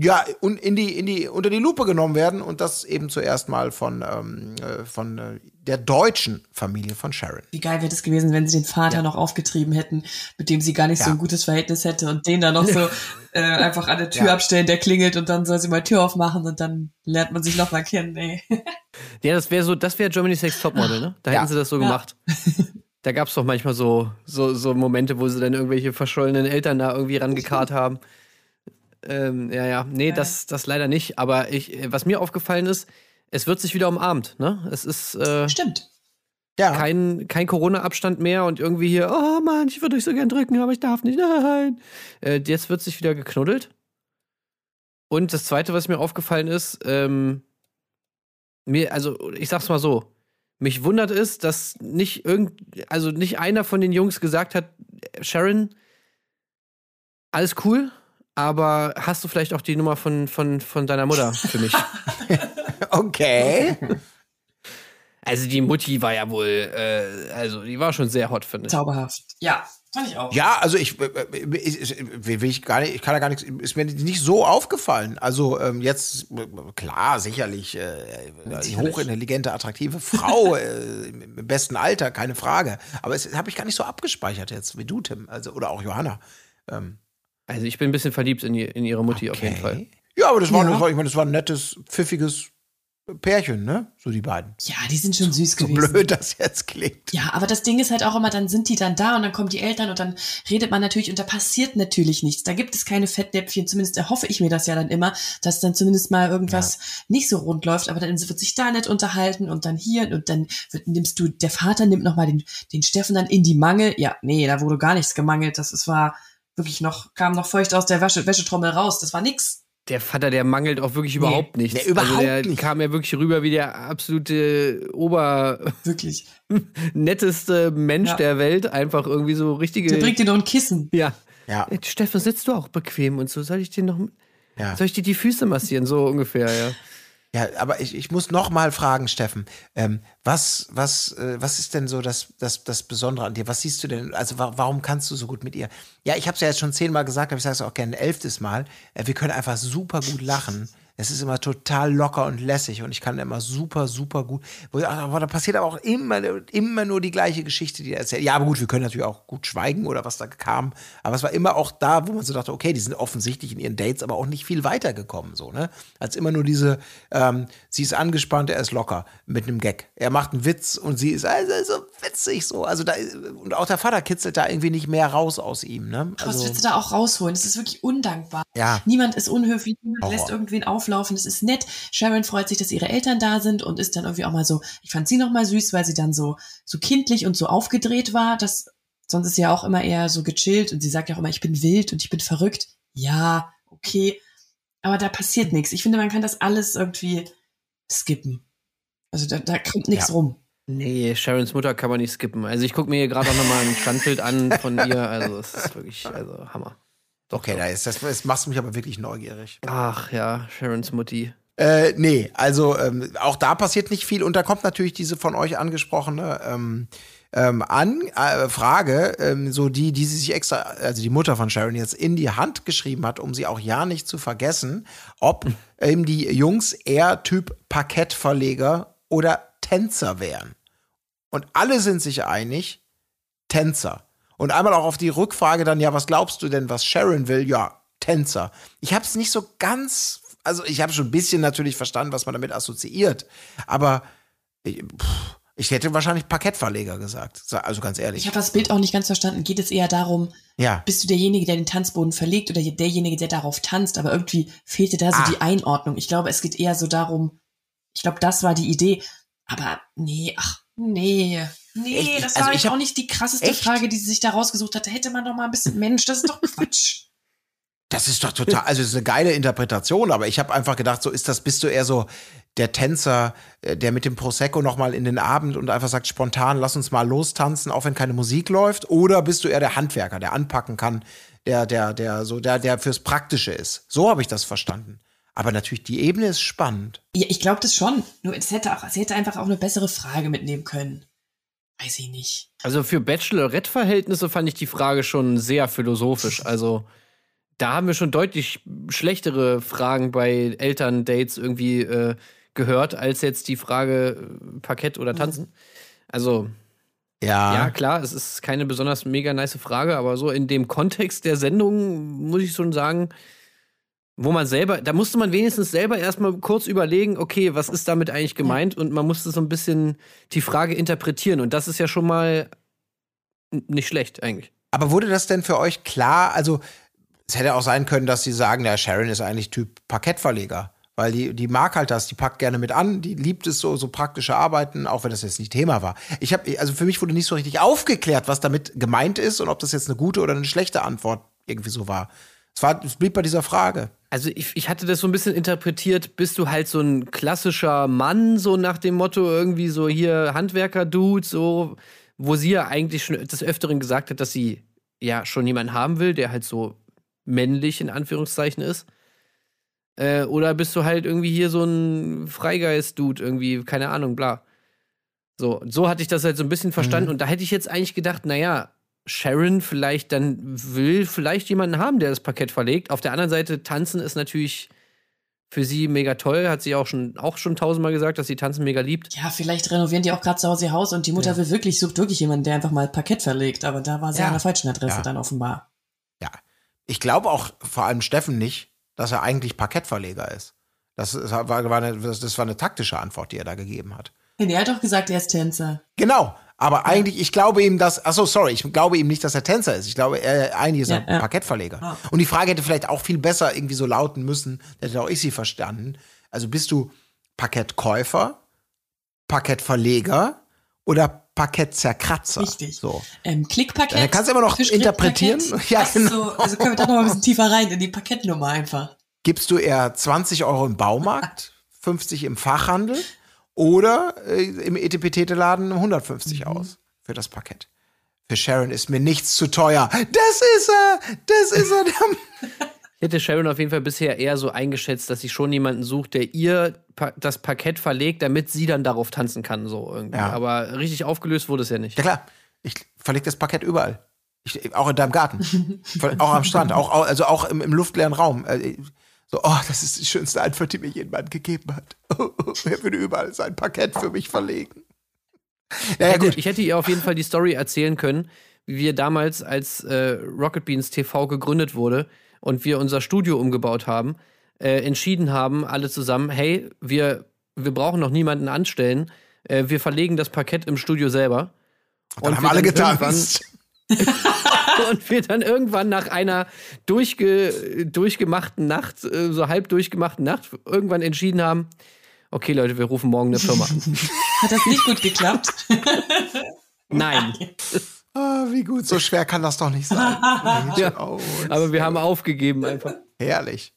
ja, und in die, in die, unter die Lupe genommen werden und das eben zuerst mal von, ähm, äh, von äh, der deutschen Familie von Sharon. Wie geil wäre es gewesen, wenn sie den Vater Ja. noch aufgetrieben hätten, mit dem sie gar nicht so Ja. ein gutes Verhältnis hätte und den dann noch so äh, einfach an der Tür Ja. abstellen, der klingelt und dann soll sie mal Tür aufmachen und dann lernt man sich noch mal kennen, ey. Ja, das wäre so, das wäre Germany's Next Topmodel, ne? Da Ja. hätten sie das so Ja. gemacht. Da gab es doch manchmal so, so, so Momente, wo sie dann irgendwelche verschollenen Eltern da irgendwie rangekarrt haben. Ähm, ja, ja. Nee, das, das leider nicht. Aber ich, äh, was mir aufgefallen ist, es wird sich wieder umarmt, ne? Es ist äh, Stimmt. Ja, kein, kein Corona-Abstand mehr und irgendwie hier, oh Mann, ich würde euch so gern drücken, aber ich darf nicht, nein. Äh, jetzt wird sich wieder geknuddelt. Und das Zweite, was mir aufgefallen ist, ähm, mir, also ich sag's mal so, mich wundert es, dass nicht irgend, also nicht einer von den Jungs gesagt hat, Sharon, alles cool, aber hast du vielleicht auch die Nummer von, von, von deiner Mutter für mich? okay. also die Mutti war ja wohl, äh, also die war schon sehr hot, finde ich. Zauberhaft. Ja, fand ich auch. Ja, also ich, äh, ich, ich, will ich gar nicht, ich kann da gar nichts, ist mir nicht so aufgefallen. Also ähm, jetzt, äh, klar, sicherlich, äh, Sicherlich. hochintelligente, attraktive Frau äh, im besten Alter, keine Frage. Aber es habe ich gar nicht so abgespeichert jetzt, wie du, Tim, also oder auch Johanna. Ähm, Also ich bin ein bisschen verliebt in, ihr, in ihre Mutti auf jeden Fall. Ja, aber das war, Ja. das war, ich meine, das war ein nettes, pfiffiges Pärchen, ne? So die beiden. Ja, die sind schon süß So gewesen. blöd das jetzt klingt. Ja, aber das Ding ist halt auch immer, dann sind die dann da und dann kommen die Eltern und dann redet man natürlich und da passiert natürlich nichts. Da gibt es keine Fettnäpfchen, zumindest erhoffe ich mir das ja dann immer, dass dann zumindest mal irgendwas nicht so rund läuft, aber dann wird sich da nicht unterhalten und dann hier und dann wird, nimmst du, der Vater nimmt nochmal den, den Steffen dann in die Mangel. Ja, nee, da wurde gar nichts gemangelt. Das ist, war wirklich noch, kam noch feucht aus der Wäsche, Wäschetrommel raus. Das war nix. Der Vater, der mangelt auch wirklich überhaupt nichts. Nee, überhaupt also der nicht. kam ja wirklich rüber wie der absolute obernetteste Wirklich. Mensch Ja. der Welt. Einfach irgendwie so richtige. Der bringt dir noch ein Kissen. ja. Ja, Steffen, sitzt du auch bequem und so? Soll ich dir noch. ja. Soll ich dir die Füße massieren? So ungefähr, ja. Ja, aber ich, ich muss noch mal fragen, Steffen, ähm, was, was, äh, was ist denn so das, das, das Besondere an dir? Was siehst du denn? Also wa warum kannst du so gut mit ihr? Ja, ich habe es ja jetzt schon zehnmal gesagt, aber ich sage es auch gerne ein elftes Mal. Äh, wir können einfach super gut lachen. Es ist immer total locker und lässig und ich kann immer super, super gut. Aber da passiert aber auch immer, immer nur die gleiche Geschichte, die er erzählt. Ja, aber gut, wir können natürlich auch gut schweigen oder was da kam. Aber es war immer auch da, wo man so dachte, okay, die sind offensichtlich in ihren Dates aber auch nicht viel weitergekommen, so, ne? Als immer nur diese, ähm, sie ist angespannt, er ist locker mit einem Gag. Er macht einen Witz und sie ist also so witzig so. Also da, und auch der Vater kitzelt da irgendwie nicht mehr raus aus ihm, ne? Was Also, willst du da auch rausholen? Es ist wirklich undankbar. Ja. Niemand ist unhöflich, niemand Horror. lässt irgendwen auflaufen. Es ist nett. Sharon freut sich, dass ihre Eltern da sind und ist dann irgendwie auch mal so, ich fand sie noch mal süß, weil sie dann so, so kindlich und so aufgedreht war. Das, sonst ist sie ja auch immer eher so gechillt und sie sagt ja auch immer, ich bin wild und ich bin verrückt. Ja, okay. Aber da passiert nichts. Ich finde, man kann das alles irgendwie skippen. Also da, da kommt nichts Ja. rum. Nee, Sharons Mutter kann man nicht skippen. Also ich gucke mir hier gerade auch nochmal ein Standbild an von ihr. Also es ist wirklich, also Hammer. Doch, okay, doch. da ist das, das machst du mich aber wirklich neugierig. Ach ja, Sharons Mutti. Äh, nee, also ähm, auch da passiert nicht viel und da kommt natürlich diese von euch angesprochene ähm, ähm, an, äh, Frage, ähm, so die, die sie sich extra, also die Mutter von Sharon jetzt in die Hand geschrieben hat, um sie auch ja nicht zu vergessen, ob eben die Jungs eher Typ Parkettverleger oder Tänzer wären. Und alle sind sich einig, Tänzer. Und einmal auch auf die Rückfrage dann, ja, was glaubst du denn, was Sharon will? Ja, Tänzer. Ich habe es nicht so ganz, also ich habe schon ein bisschen natürlich verstanden, was man damit assoziiert, aber ich, pff, ich hätte wahrscheinlich Parkettverleger gesagt, also ganz ehrlich. Ich habe das Bild auch nicht ganz verstanden. Geht es eher darum, ja, bist du derjenige, der den Tanzboden verlegt oder derjenige, der darauf tanzt, aber irgendwie fehlte da so Ah. die Einordnung. Ich glaube, es geht eher so darum, ich glaube, das war die Idee, aber nee, ach, nee. Nee, Echt? das Also war ich jetzt hab- auch nicht die krasseste Echt? Frage, die sie sich da rausgesucht hatte. Hätte man doch mal ein bisschen Mensch, das ist doch Quatsch. Das ist doch total, also es ist eine geile Interpretation, aber ich habe einfach gedacht, so ist das, bist du eher so der Tänzer, äh, der mit dem Prosecco nochmal in den Abend und einfach sagt spontan, lass uns mal lostanzen, auch wenn keine Musik läuft, oder bist du eher der Handwerker, der anpacken kann, der, der, der, so, der, der fürs Praktische ist. So habe ich das verstanden. Aber natürlich, die Ebene ist spannend. Ja, ich glaube das schon. Nur es hätte auch, sie hätte einfach auch eine bessere Frage mitnehmen können. Weiß ich nicht. Also für Bachelorette-Verhältnisse fand ich die Frage schon sehr philosophisch. Also da haben wir schon deutlich schlechtere Fragen bei Elterndates irgendwie äh, gehört, als jetzt die Frage äh, Parkett oder Tanzen. Also Ja. ja, klar, es ist keine besonders mega nice Frage, aber so in dem Kontext der Sendung muss ich schon sagen, wo man selber, da musste man wenigstens selber erstmal kurz überlegen, okay, was ist damit eigentlich gemeint? Und man musste so ein bisschen die Frage interpretieren. Und das ist ja schon mal nicht schlecht eigentlich. Aber wurde das denn für euch klar? Also, es hätte auch sein können, dass sie sagen, der Sharon ist eigentlich Typ Parkettverleger. Weil die, die mag halt das, die packt gerne mit an, die liebt es so, so praktische Arbeiten, auch wenn das jetzt nicht Thema war. Ich habe, also für mich wurde nicht so richtig aufgeklärt, was damit gemeint ist und ob das jetzt eine gute oder eine schlechte Antwort irgendwie so war. Es, war, es blieb bei dieser Frage. Also ich, ich hatte das so ein bisschen interpretiert, bist du halt so ein klassischer Mann, so nach dem Motto irgendwie so hier Handwerker-Dude, so, wo sie ja eigentlich schon des Öfteren gesagt hat, dass sie ja schon jemanden haben will, der halt so männlich in Anführungszeichen ist. Äh, oder bist du halt irgendwie hier so ein Freigeist-Dude, irgendwie, keine Ahnung, bla. So, so hatte ich das halt so ein bisschen verstanden. Und da hätte ich jetzt eigentlich gedacht, naja, Sharon vielleicht dann will vielleicht jemanden haben, der das Parkett verlegt. Auf der anderen Seite, tanzen ist natürlich für sie mega toll. Hat sie auch schon, auch schon tausendmal gesagt, dass sie tanzen mega liebt. Ja, vielleicht renovieren die auch gerade zu Hause ihr Haus und die Mutter will wirklich, sucht wirklich jemanden, der einfach mal Parkett verlegt. Aber da war sie Ja. an der falschen Adresse Ja. dann offenbar. Ja. Ich glaube auch vor allem Steffen nicht, dass er eigentlich Parkettverleger ist. Das war, war eine, das war eine taktische Antwort, die er da gegeben hat. Nee, er hat doch gesagt, er ist Tänzer. Genau. Aber eigentlich, ich glaube ihm, dass, ach so, sorry, ich glaube ihm nicht, dass er Tänzer ist. Ich glaube, er eigentlich ist er Ja, ja. Parkettverleger. Ah. Und die Frage hätte vielleicht auch viel besser irgendwie so lauten müssen, hätte auch ich sie verstanden. Also bist du Parkettkäufer, Parkettverleger oder Parkettzerkratzer? Richtig. So. Ähm, Klickparkett. Dann kannst du immer noch interpretieren. Ja, Ach genau. so, also können wir da noch mal ein bisschen tiefer rein in die Parkettnummer einfach. Gibst du eher 20 Euro im Baumarkt, 50 im Fachhandel oder äh, im Etepetete-Laden 150 aus für das Parkett? Für Sharon ist mir nichts zu teuer. Das ist er! Das ist er! Ich hätte Sharon auf jeden Fall bisher eher so eingeschätzt, dass sie schon jemanden sucht, der ihr das Parkett verlegt, damit sie dann darauf tanzen kann, so irgendwie. Ja. Aber richtig aufgelöst wurde es ja nicht. Ja klar, ich verleg das Parkett überall. Ich, auch in deinem Garten. Auch am Strand, auch, auch- also auch im, im luftleeren Raum. So, oh, das ist die schönste Antwort, die mir jemand gegeben hat. er würde überall sein Parkett für mich verlegen. Naja, hätte, gut. Ich hätte ihr auf jeden Fall die Story erzählen können, wie wir damals, als äh, Rocket Beans TV gegründet wurde und wir unser Studio umgebaut haben, äh, entschieden haben, alle zusammen, hey, wir, wir brauchen noch niemanden anstellen, äh, wir verlegen das Parkett im Studio selber. Dann haben wir alle getanzt. und wir dann irgendwann nach einer durchge, durchgemachten Nacht, äh, so halb durchgemachten Nacht, irgendwann entschieden haben, okay Leute, wir rufen morgen eine Firma an. Hat das nicht gut geklappt? Nein. Ah, wie gut, so schwer kann das doch nicht sein. Ja. Oh, Aber wir haben aufgegeben einfach. herrlich.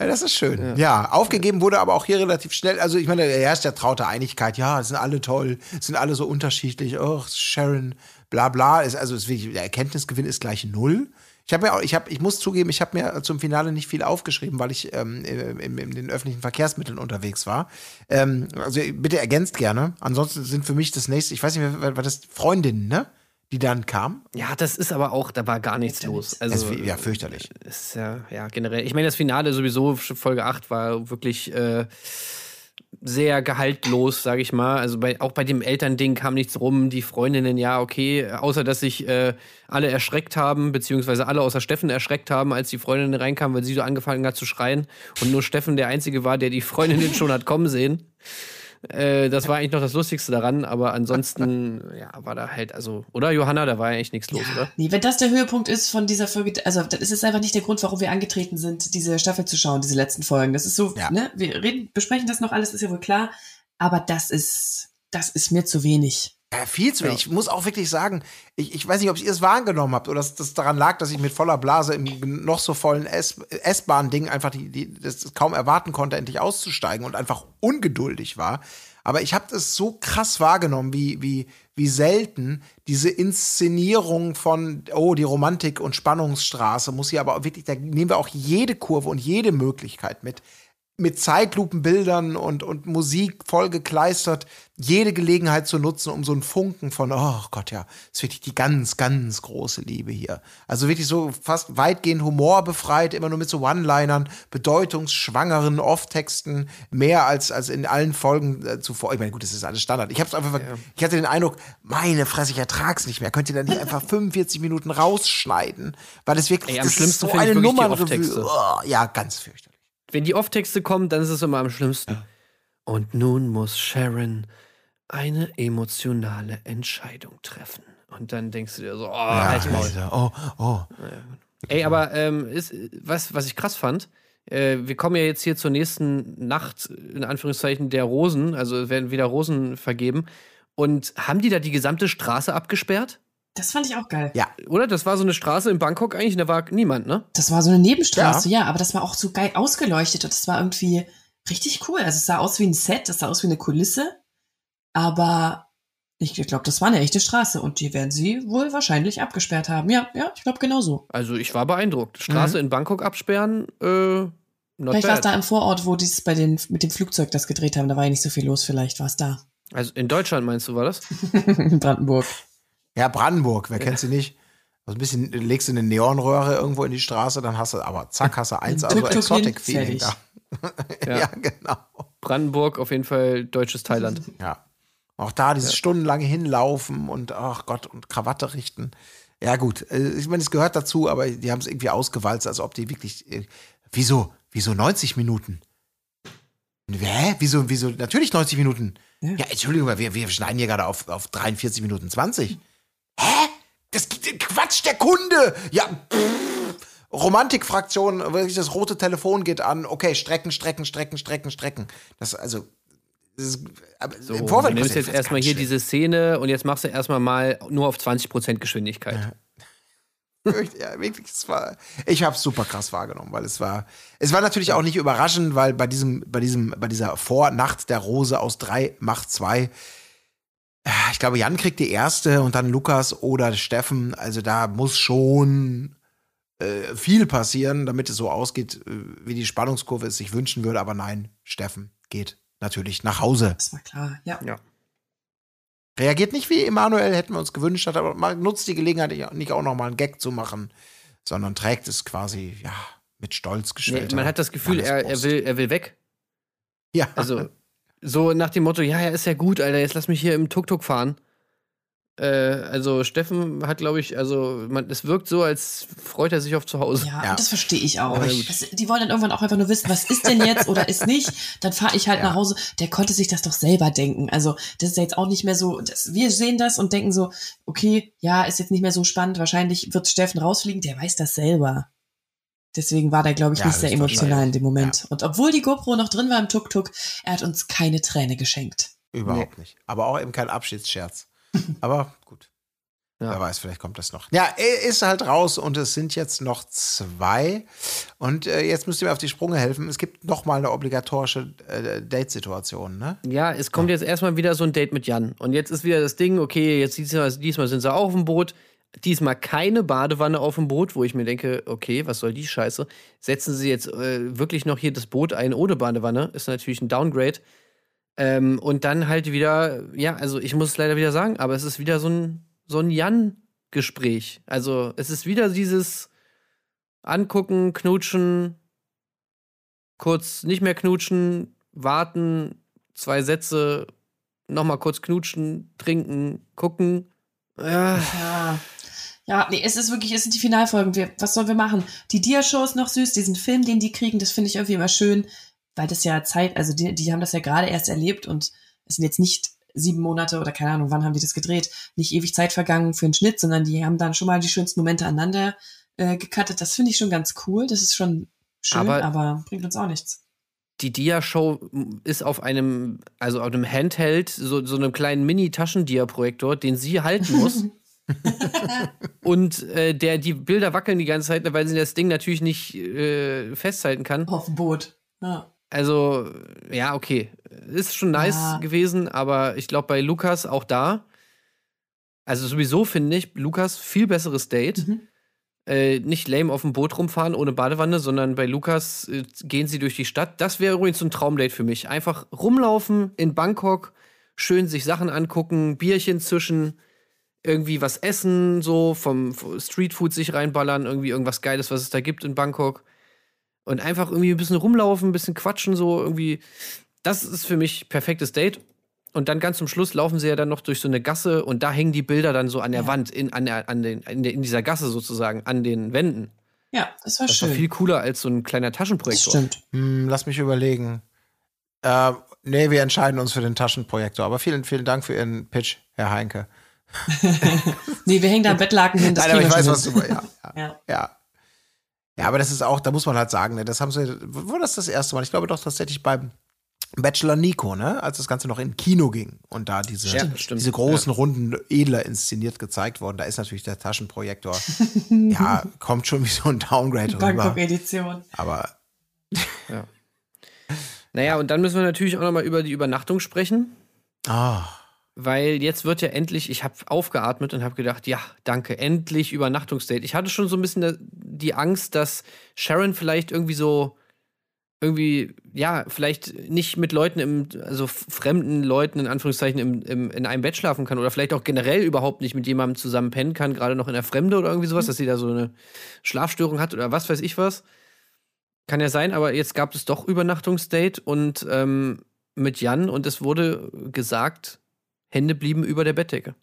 Ja, das ist schön. Ja. aufgegeben wurde aber auch hier relativ schnell. Also ich meine, da herrscht ja traute Einigkeit. Ja, es sind alle toll, es sind alle so unterschiedlich. Oh, Sharon, bla bla. Ist, also ist wirklich, der Erkenntnisgewinn ist gleich null. Ich habe mir auch, ich habe, ich muss zugeben, ich habe mir zum Finale nicht viel aufgeschrieben, weil ich ähm, in, in den öffentlichen Verkehrsmitteln unterwegs war. Ähm, also bitte ergänzt gerne. Ansonsten sind für mich das nächste, ich weiß nicht, wer war das Freundinnen, ne? Die dann kam. Ja, das ist aber auch, da war gar nichts los. Also, Das ist, ja, fürchterlich. ist ja, ja, generell. Ich meine, das Finale sowieso, Folge 8, war wirklich äh, sehr gehaltlos, sage ich mal. Also bei, auch bei dem Elternding kam nichts rum. Die Freundinnen, ja, okay. Außer, dass sich äh, alle erschreckt haben, beziehungsweise alle außer Steffen erschreckt haben, als die Freundin reinkam, weil sie so angefangen hat zu schreien. Und nur Steffen der Einzige war, der die Freundinnen schon hat kommen sehen. Äh, das war eigentlich noch das Lustigste daran, aber ansonsten, ja, war da halt, also, oder Johanna, da war ja eigentlich nichts los, oder? Nee, wenn das der Höhepunkt ist von dieser Folge, also das ist einfach nicht der Grund, warum wir angetreten sind, diese Staffel zu schauen, diese letzten Folgen. Das ist so, Ja. ne, wir reden, besprechen das noch alles, ist ja wohl klar, aber das ist, das ist mir zu wenig. Ja, viel zu wenig. Ich muss auch wirklich sagen, ich, ich weiß nicht, ob ihr es wahrgenommen habt oder dass das daran lag, dass ich mit voller Blase im noch so vollen S-Bahn-Ding einfach die, die, das kaum erwarten konnte, endlich auszusteigen und einfach ungeduldig war. Aber ich habe das so krass wahrgenommen, wie, wie, wie selten diese Inszenierung von, oh, die Romantik und Spannungsstraße muss hier aber wirklich, da nehmen wir auch jede Kurve und jede Möglichkeit mit mit Zeitlupenbildern und, und Musik vollgekleistert, jede Gelegenheit zu nutzen, um so einen Funken von, oh Gott, ja, ist wirklich die ganz, ganz große Liebe hier. Also wirklich so fast weitgehend humorbefreit, immer nur mit so One-Linern, bedeutungsschwangeren Off-Texten, mehr als, als in allen Folgen äh, zuvor. Ich meine, gut, das ist alles Standard. Ich hab's einfach, ich hatte den Eindruck, meine Fresse, ich ertrag's nicht mehr. Könnt ihr da nicht einfach 45 Minuten rausschneiden? Weil das wirklich, Ey, am das schlimmsten ist so eine Nummernrevue. Oh, ja, ganz fürchterlich. Wenn die Off-Texte kommen, dann ist es immer am schlimmsten. Und nun muss Sharon eine emotionale Entscheidung treffen. Und dann denkst du dir so, oh, halt Maul. Oh, oh. Ey, aber ähm, ist, was, was ich krass fand, äh, wir kommen ja jetzt hier zur nächsten Nacht, in Anführungszeichen, der Rosen, also es werden wieder Rosen vergeben. Und haben die da die gesamte Straße abgesperrt? Das fand ich auch geil. Ja. Oder? Das war so eine Straße in Bangkok eigentlich, und da war niemand, ne? Das war so eine Nebenstraße, ja. aber das war auch so geil ausgeleuchtet und das war irgendwie richtig cool. Also es sah aus wie ein Set, es sah aus wie eine Kulisse, aber ich glaube, das war eine echte Straße und die werden sie wohl wahrscheinlich abgesperrt haben. Ja, ja, ich glaube genau so. Also ich war beeindruckt. Straße in Bangkok absprennen, äh, not Vielleicht war es da im Vorort, wo die es bei den mit dem Flugzeug das gedreht haben. Da war ja nicht so viel los. Vielleicht war es da Also in Deutschland meinst du, war das? in Brandenburg. Ja, Brandenburg, wer kennt sie nicht? Also ein bisschen legst du eine Neonröhre irgendwo in die Straße, dann hast du aber zack, hast du eins, also Exotic-Feeling da. Fertig. Ja. genau. Brandenburg auf jeden Fall deutsches Thailand. Ja. Auch da dieses stundenlange Hinlaufen und ach Gott und Krawatte richten. Ja, gut. äh, Ich meine, es gehört dazu, aber die haben es irgendwie ausgewalzt, als ob die wirklich. äh, Wieso? Wieso 90 Minuten? Hä? Wieso, wieso? Natürlich 90 Minuten. Ja, Ja. Entschuldigung, wir, wir schneiden hier gerade auf, auf 43 Minuten 20. Hä? Das gibt Quatsch, der Kunde! Ja, pff. Romantikfraktion, wirklich das rote Telefon geht an. Okay, strecken, strecken, strecken, strecken, strecken. Das, also. Ist, So, im du Vorfeld nimmst passiert jetzt erstmal hier schlimm. diese Szene und jetzt machst du erstmal mal nur auf 20% Geschwindigkeit. Wirklich, ja, wirklich, es war, ich habe es super krass wahrgenommen, weil es war, es war natürlich auch nicht überraschend, weil bei diesem, bei diesem, bei dieser Vornacht der Rose aus drei macht zwei, ich glaube, Jan kriegt die erste und dann Lukas oder Steffen. Also da muss schon äh, viel passieren, damit es so ausgeht, äh, wie die Spannungskurve es sich wünschen würde. Aber nein, Steffen geht natürlich nach Hause. Das war klar, ja. Ja. Reagiert nicht wie Emanuel, hätten wir uns gewünscht, hat aber man nutzt die Gelegenheit nicht auch noch mal einen Gag zu machen, sondern trägt es quasi, ja, mit Stolz Nee, geschwellter man hat das Gefühl, er, er, will, er will weg. Ja, Also, so nach dem Motto, ja, ja, ist ja gut, Alter, jetzt lass mich hier im Tuk-Tuk fahren. Äh, also, Steffen hat, glaube ich, also, man, es wirkt so, als freut er sich auf zu Hause. Ja, Ja. das verstehe ich auch. Das, die wollen dann irgendwann auch einfach nur wissen, was ist denn jetzt oder ist nicht. Dann fahre ich halt Ja. nach Hause. Der konnte sich das doch selber denken. Also das ist ja jetzt auch nicht mehr so. Das, wir sehen das und denken so, okay, ja, ist jetzt nicht mehr so spannend. Wahrscheinlich wird Steffen rausfliegen. Der weiß das selber. Deswegen war der, glaube ich, Ja, nicht sehr emotional in dem Moment. Und obwohl die GoPro noch drin war im Tuk-Tuk, er hat uns keine Träne geschenkt. überhaupt nicht. Aber auch eben kein Abschiedsscherz. Aber gut. Ja. Wer weiß, vielleicht kommt das noch. Ja, er ist halt raus und es sind jetzt noch zwei. Und äh, jetzt müsst ihr mir auf die Sprünge helfen. Es gibt noch mal eine obligatorische äh, Date-Situation, ne? Ja, es kommt jetzt erstmal wieder so ein Date mit Jan. Und jetzt ist wieder das Ding, okay, jetzt diesmal, diesmal sind sie auch auf dem Boot. Diesmal keine Badewanne auf dem Boot, wo ich mir denke, okay, was soll die Scheiße? Setzen sie jetzt äh, wirklich noch hier das Boot ein ohne Badewanne? Ist natürlich ein Downgrade. Ähm, und dann halt wieder, ja, also ich muss es leider wieder sagen, aber es ist wieder so ein, so ein Jan-Gespräch. Also es ist wieder dieses Angucken, Knutschen, kurz nicht mehr knutschen, warten, zwei Sätze, nochmal kurz knutschen, trinken, gucken. Ja, Ja. Ja, nee, es ist wirklich, es sind die Finalfolgen. Wir, was sollen wir machen? Die Dia-Show ist noch süß, diesen Film, den die kriegen, das finde ich irgendwie immer schön, weil das ja Zeit, also die, die haben das ja gerade erst erlebt und es sind jetzt nicht sieben Monate oder keine Ahnung, wann haben die das gedreht, nicht ewig Zeit vergangen für einen Schnitt, sondern die haben dann schon mal die schönsten Momente aneinander äh, gecuttet. Das finde ich schon ganz cool. Das ist schon schön, Aber- aber, bringt uns auch nichts. die Dia-Show ist auf einem, also auf einem Handheld, so, so einem kleinen Mini-Taschendia-Projektor, den sie halten muss. und äh, der die Bilder wackeln die ganze Zeit, weil sie das Ding natürlich nicht äh, festhalten kann. Auf dem Boot. Ja. Also, ja, okay. Ist schon nice Ja. gewesen, aber ich glaube bei Lukas auch da. Also sowieso finde ich Lukas viel besseres Date. Mhm. Äh, nicht lame auf dem Boot rumfahren ohne Badewanne, sondern bei Lukas äh, gehen sie durch die Stadt. Das wäre übrigens so ein Traumdate für mich. Einfach rumlaufen in Bangkok, schön sich Sachen angucken, Bierchen zwischen, irgendwie was essen, so vom Streetfood sich reinballern, irgendwie irgendwas Geiles, was es da gibt in Bangkok. Und einfach irgendwie ein bisschen rumlaufen, ein bisschen quatschen, so irgendwie. Das ist für mich perfektes Date. Und dann ganz zum Schluss laufen sie ja dann noch durch so eine Gasse und da hängen die Bilder dann so an der Ja. Wand, in, an der, an den, in, der, in dieser Gasse sozusagen, an den Wänden. ja, das war Das war schön. viel cooler als so ein kleiner das Taschenprojektor. stimmt. Hm, lass mich überlegen. Äh, nee, wir entscheiden uns für den Taschenprojektor. Aber vielen, vielen Dank für Ihren Pitch, Herr Heinke. Nee, wir hängen da Bettlaken hin. Das Nein, aber ich weiß, was du. Ja, ja, Ja. ja. Ja, aber das ist auch, da muss man halt sagen, ne, das haben sie, wo das das erste Mal? Ich glaube doch tatsächlich beim Bachelor Nico, ne, als das Ganze noch in Kino ging und da diese, stimmt. diese großen Runden edler inszeniert gezeigt worden. Da ist natürlich der Taschenprojektor, ja, kommt schon wie so ein Downgrade rüber. Bangkok-Edition. Aber Naja, und dann müssen wir natürlich auch noch mal über die Übernachtung sprechen. ah, Weil jetzt wird ja endlich, ich habe aufgeatmet und habe gedacht, ja, danke, endlich Übernachtungsdate. Ich hatte schon so ein bisschen die Angst, dass Sharon vielleicht irgendwie so, irgendwie, ja, vielleicht nicht mit Leuten im, also fremden Leuten in Anführungszeichen im, im, in einem Bett schlafen kann oder vielleicht auch generell überhaupt nicht mit jemandem zusammen pennen kann, gerade noch in der Fremde oder irgendwie sowas, dass sie da so eine Schlafstörung hat oder was weiß ich was. Kann ja sein, aber jetzt gab es doch Übernachtungsdate und ähm, mit Jan und es wurde gesagt, Hände blieben über der Bettdecke.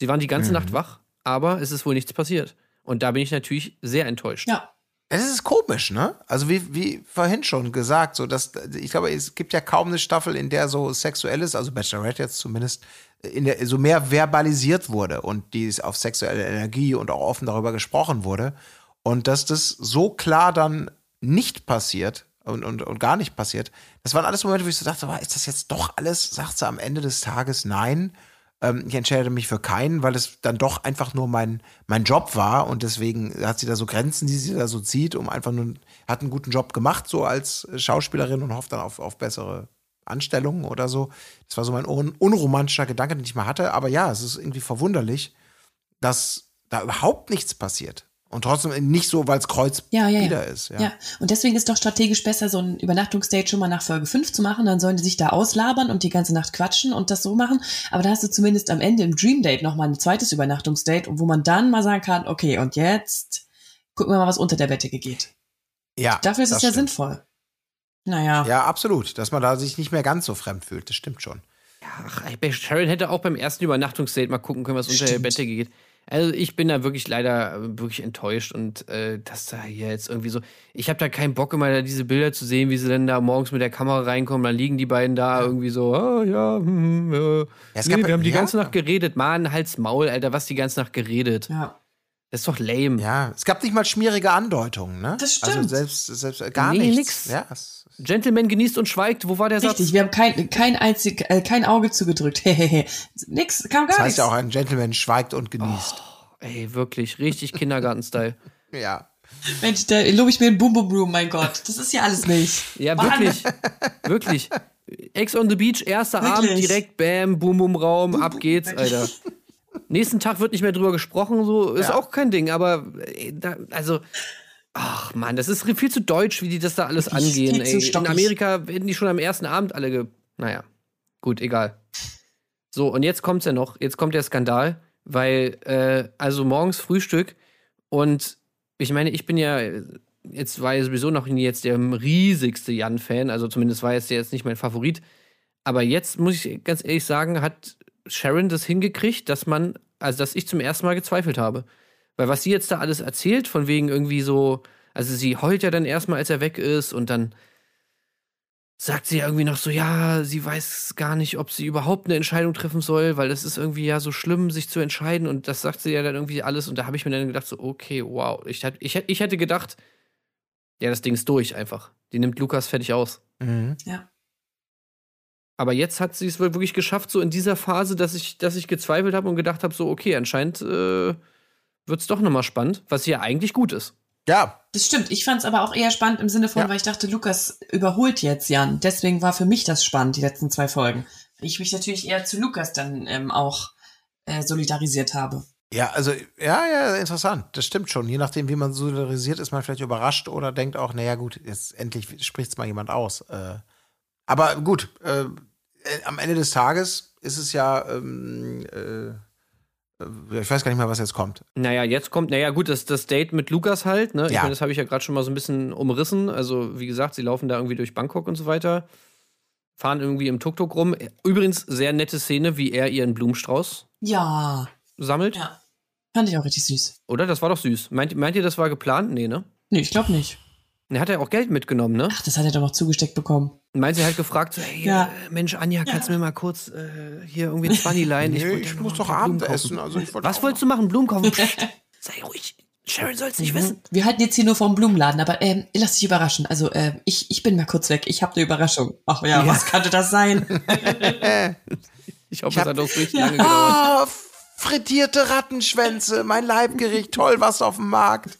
Sie waren die ganze Mhm. Nacht wach, aber es ist wohl nichts passiert. Und da bin ich natürlich sehr enttäuscht. Ja. Es ist komisch, ne? Also wie, wie vorhin schon gesagt, so dass ich glaube, es gibt ja kaum eine Staffel, in der so sexuelles, also Bachelorette jetzt zumindest, in der so mehr verbalisiert wurde und die auf sexuelle Energie und auch offen darüber gesprochen wurde. Und dass das so klar dann nicht passiert und, und, und gar nicht passiert, das waren alles Momente, wo ich so dachte, ist das jetzt doch alles? Sagt sie am Ende des Tages nein. Ähm, ich entscheide mich für keinen, weil es dann doch einfach nur mein, mein Job war und deswegen hat sie da so Grenzen, die sie da so zieht, um einfach nur, hat einen guten Job gemacht, so als Schauspielerin und hofft dann auf, auf bessere Anstellungen oder so. Das war so mein un unromantischer Gedanke, den ich mal hatte. Aber ja, es ist irgendwie verwunderlich, dass da überhaupt nichts passiert. Und trotzdem nicht so, weil es Kreuz Ja, ja, ja. wieder ist. Ja. Ja. und deswegen ist doch strategisch besser, so ein Übernachtungsdate schon mal nach Folge 5 zu machen. Dann sollen die sich da auslabern und die ganze Nacht quatschen und das so machen. Aber da hast du zumindest am Ende im Dream Date nochmal ein zweites Übernachtungsdate, wo man dann mal sagen kann, okay, und jetzt gucken wir mal, was unter der Bettdecke geht. ja Dafür ist es ja stimmt. sinnvoll. Naja. Ja, absolut. Dass man da sich nicht mehr ganz so fremd fühlt. Das stimmt schon. Ach, Sharon hätte auch beim ersten Übernachtungsdate mal gucken können, was unter der Stimmt. Bettdecke geht. Also ich bin da wirklich leider äh, wirklich enttäuscht und äh, dass da hier jetzt irgendwie so, ich habe da keinen Bock immer da diese Bilder zu sehen, wie sie dann da morgens mit der Kamera reinkommen, dann liegen die beiden da irgendwie so, ah ja, hm, ja. es nee, wir haben die ja. ganze Nacht geredet, Mann, halt's Maul, Alter, was die ganze Nacht geredet. Ja. Das ist doch lame. Ja, es gab nicht mal schmierige Andeutungen, ne? Das Also stimmt. selbst, selbst äh, gar Nee, nichts. nix. Ja, es, Gentleman genießt und schweigt, wo war der Richtig, Satz? wir haben kein, kein einzig, äh, kein Auge zugedrückt. Hehehe. Nix, kam gar das heißt nichts. ja auch, ein Gentleman schweigt und genießt. Ey, wirklich, richtig Kindergarten-Style. Ja. Mensch, da lobe ich mir ein Boom Boom Room, mein Gott. Das ist ja alles nicht. Ja, Mann. wirklich. wirklich. Ex on the Beach, erster Wirklich? Abend, direkt Bam, Boom Boom Raum, ab geht's, Alter. Nächsten Tag wird nicht mehr drüber gesprochen, so ist Ja. auch kein Ding, aber äh, da, also ach man, das ist viel zu deutsch, wie die das da alles angehen. viel zu Ey. In. Amerika werden die schon am ersten Abend alle ge naja, gut, egal. So, und jetzt kommt's ja noch, jetzt kommt der Skandal, weil äh, also morgens Frühstück und ich meine, ich bin ja jetzt war ja sowieso noch nie jetzt der riesigste Jan-Fan, also zumindest war jetzt der jetzt nicht mein Favorit. Aber jetzt muss ich ganz ehrlich sagen, hat Sharon das hingekriegt, dass man, also dass ich zum ersten Mal gezweifelt habe. Weil was sie jetzt da alles erzählt, von wegen irgendwie so, also sie heult ja dann erstmal, als er weg ist und dann sagt sie ja irgendwie noch so, ja, sie weiß gar nicht, ob sie überhaupt eine Entscheidung treffen soll, weil das ist irgendwie ja so schlimm, sich zu entscheiden und das sagt sie ja dann irgendwie alles und da habe ich mir dann gedacht so, okay, wow, ich, ich, ich hätte gedacht, Ja, das Ding ist durch einfach. Die nimmt Lukas fertig aus. Mhm. Ja. Aber jetzt hat sie es wohl wirklich geschafft, so in dieser Phase, dass ich, dass ich gezweifelt habe und gedacht habe, so, okay, anscheinend äh, wird es doch nochmal spannend, was ja eigentlich gut ist. Ja, Das stimmt. Ich fand es aber auch eher spannend im Sinne von, Ja. weil ich dachte, Lukas überholt jetzt Jan. Deswegen war für mich das spannend, die letzten zwei Folgen. Ich mich natürlich eher zu Lukas dann ähm, auch äh, solidarisiert habe. Ja, also, ja, ja, interessant. Das stimmt schon. Je nachdem, wie man solidarisiert, ist man vielleicht überrascht oder denkt auch, naja, gut, jetzt endlich spricht es mal jemand aus. Äh, aber gut, äh, äh, am Ende des Tages ist es ja, ähm, äh, äh, ich weiß gar nicht mehr, was jetzt kommt. Naja, jetzt kommt, naja, gut, das, das Date mit Lukas halt, ne? Ich Ja. meine, das habe ich ja gerade schon mal so ein bisschen umrissen. Also, wie gesagt, sie laufen da irgendwie durch Bangkok und so weiter, fahren irgendwie im Tuk-Tuk rum. Übrigens, sehr nette Szene, wie er ihren Blumenstrauß Ja. sammelt. Ja. Fand ich auch richtig süß. Oder? Das war doch süß. Meint, meint ihr, das war geplant? Nee, ne? Nee, ich glaube nicht. Und Er hat ja auch Geld mitgenommen, ne? Ach, das hat er doch noch zugesteckt bekommen. Meint sie halt gefragt, so, hey, Ja. äh, Mensch, Anja, kannst du mir mal kurz äh, hier irgendwie ein 20 leihen? Nee, ich noch muss ein doch Abendessen, kaufen. also ich wollte Was wolltest du machen? Blumen kaufen? Psst, sei ruhig. Sharon soll's nicht wissen. Wir halten jetzt hier nur vom Blumenladen, aber ähm, lass dich überraschen. Also äh, ich, ich bin mal kurz weg. Ich habe eine Überraschung. Ach ja, Ja. was könnte das sein? Ich hoffe, Ich es hab- hat auch richtig lange gedauert. Ah, frittierte Rattenschwänze, mein Leibgericht, toll, was auf dem Markt.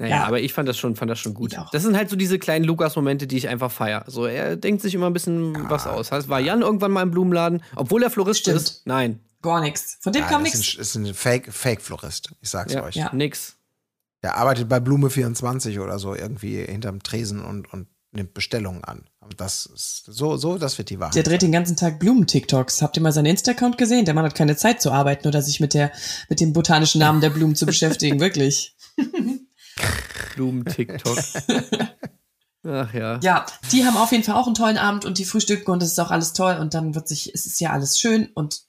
Naja, Ja. aber ich fand das schon, fand das schon gut. Das sind halt so diese kleinen Lukas-Momente, die ich einfach feier. So, er denkt sich immer ein bisschen was aus. Heißt, war Jan irgendwann mal im Blumenladen, obwohl er Florist Stimmt. ist? Nein. Gar nichts. Von dem Ja, kam nichts. ist ein, ist ein Fake, Fake-Florist, ich sag's Ja, euch. Ja. nix. Der arbeitet bei Blume 24 oder so irgendwie hinterm Tresen und, und nimmt Bestellungen an. Aber das ist so, so, das wird die Wahrheit. Der dreht den ganzen Tag Blumen-TikToks. Habt ihr mal seinen Insta-Account gesehen? Der Mann hat keine Zeit zu arbeiten oder sich mit der, mit dem botanischen Namen der Blumen zu beschäftigen. Wirklich. Blumen-TikTok. Ach ja. Ja, die haben auf jeden Fall auch einen tollen Abend und die frühstücken und es ist auch alles toll und dann wird sich, es ist ja alles schön und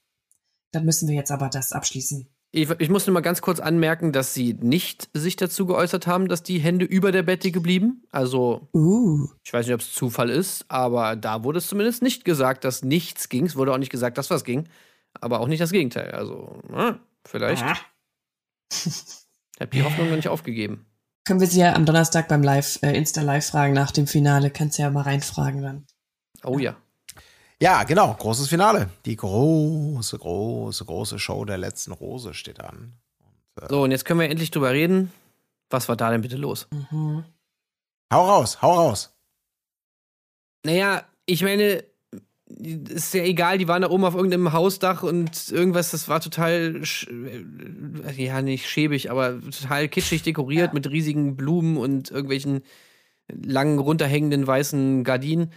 dann müssen wir jetzt aber das abschließen. Ich, ich muss nur mal ganz kurz anmerken, dass sie nicht sich dazu geäußert haben, dass die Hände über der Bettdecke blieben. Also, Uh. ich weiß nicht, ob es Zufall ist, aber da wurde es zumindest nicht gesagt, dass nichts ging. Es wurde auch nicht gesagt, dass was ging. Aber auch nicht das Gegenteil. Also, na, vielleicht. Ah. Ich habe die Hoffnung noch nicht aufgegeben. Können wir sie ja am Donnerstag beim Live, äh, Insta-Live fragen nach dem Finale. Kannst du ja mal reinfragen dann. Oh ja. Ja, genau, großes Finale. Die große, große, große Show der letzten Rose steht an. So, und jetzt können wir endlich drüber reden. Was war da denn bitte los? Mhm. Hau raus, hau raus. Naja, ich meine, ist ja egal, die waren da oben auf irgendeinem Hausdach und irgendwas, das war total, sch- äh, ja, nicht schäbig, aber total kitschig dekoriert mit riesigen Blumen und irgendwelchen langen, runterhängenden weißen Gardinen.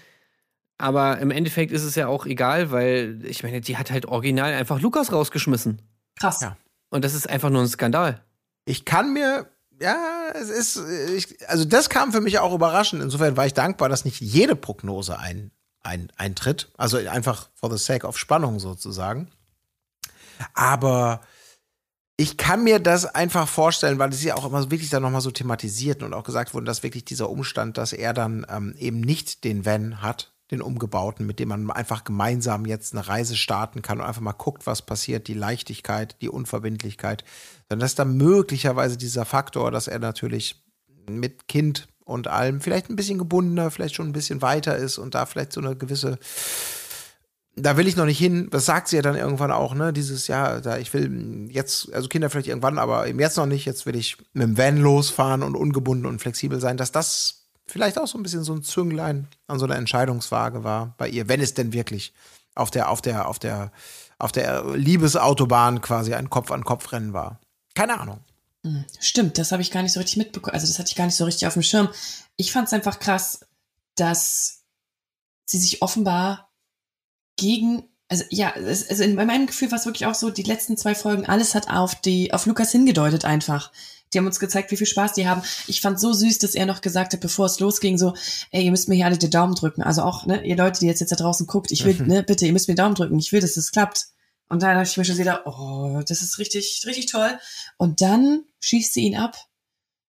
Aber im Endeffekt ist es ja auch egal, weil ich meine, die hat halt original einfach Lukas rausgeschmissen. Krass. Ja. Und das ist einfach nur ein Skandal. Ich kann mir, ja, es ist, ich, also das kam für mich auch überraschend. Insofern war ich dankbar, dass nicht jede Prognose ein, ein, eintritt. Also einfach for the sake of Spannung sozusagen. Aber ich kann mir das einfach vorstellen, weil es ja auch immer wirklich dann nochmal so thematisiert und auch gesagt wurde, dass wirklich dieser Umstand, dass er dann ähm, eben nicht den Van hat, den umgebauten, mit dem man einfach gemeinsam jetzt eine Reise starten kann und einfach mal guckt, was passiert, die Leichtigkeit, die Unverbindlichkeit, sondern dass da möglicherweise dieser Faktor, dass er natürlich mit Kind und allem vielleicht ein bisschen gebundener, vielleicht schon ein bisschen weiter ist und da vielleicht so eine gewisse da will ich noch nicht hin. Das sagt sie ja dann irgendwann auch, ne? Dieses Jahr, da ich will jetzt, also Kinder vielleicht irgendwann, aber eben jetzt noch nicht. Jetzt will ich mit dem Van losfahren und ungebunden und flexibel sein, dass das vielleicht auch so ein bisschen so ein Zünglein an so einer Entscheidungswaage war bei ihr, wenn es denn wirklich auf der, auf der, auf der, auf der Liebesautobahn quasi ein Kopf-an-Kopf-Rennen war. Keine Ahnung. Hm, Stimmt, das habe ich gar nicht so richtig mitbekommen. Also das hatte ich gar nicht so richtig auf dem Schirm. Ich fand es einfach krass, dass sie sich offenbar gegen, also ja, es, also in meinem Gefühl war es wirklich auch so, die letzten zwei Folgen, alles hat auf die, auf Lukas hingedeutet einfach. Die haben uns gezeigt, wie viel Spaß die haben. Ich fand so süß, dass er noch gesagt hat, bevor es losging, so, ey, ihr müsst mir hier alle den Daumen drücken. Also auch, ne, ihr Leute, die jetzt, jetzt da draußen guckt, ich will, ne, bitte, ihr müsst mir den Daumen drücken. Ich will, dass das klappt. Und dann habe ich mir schon wieder, oh, das ist richtig, richtig toll. Und dann schießt sie ihn ab,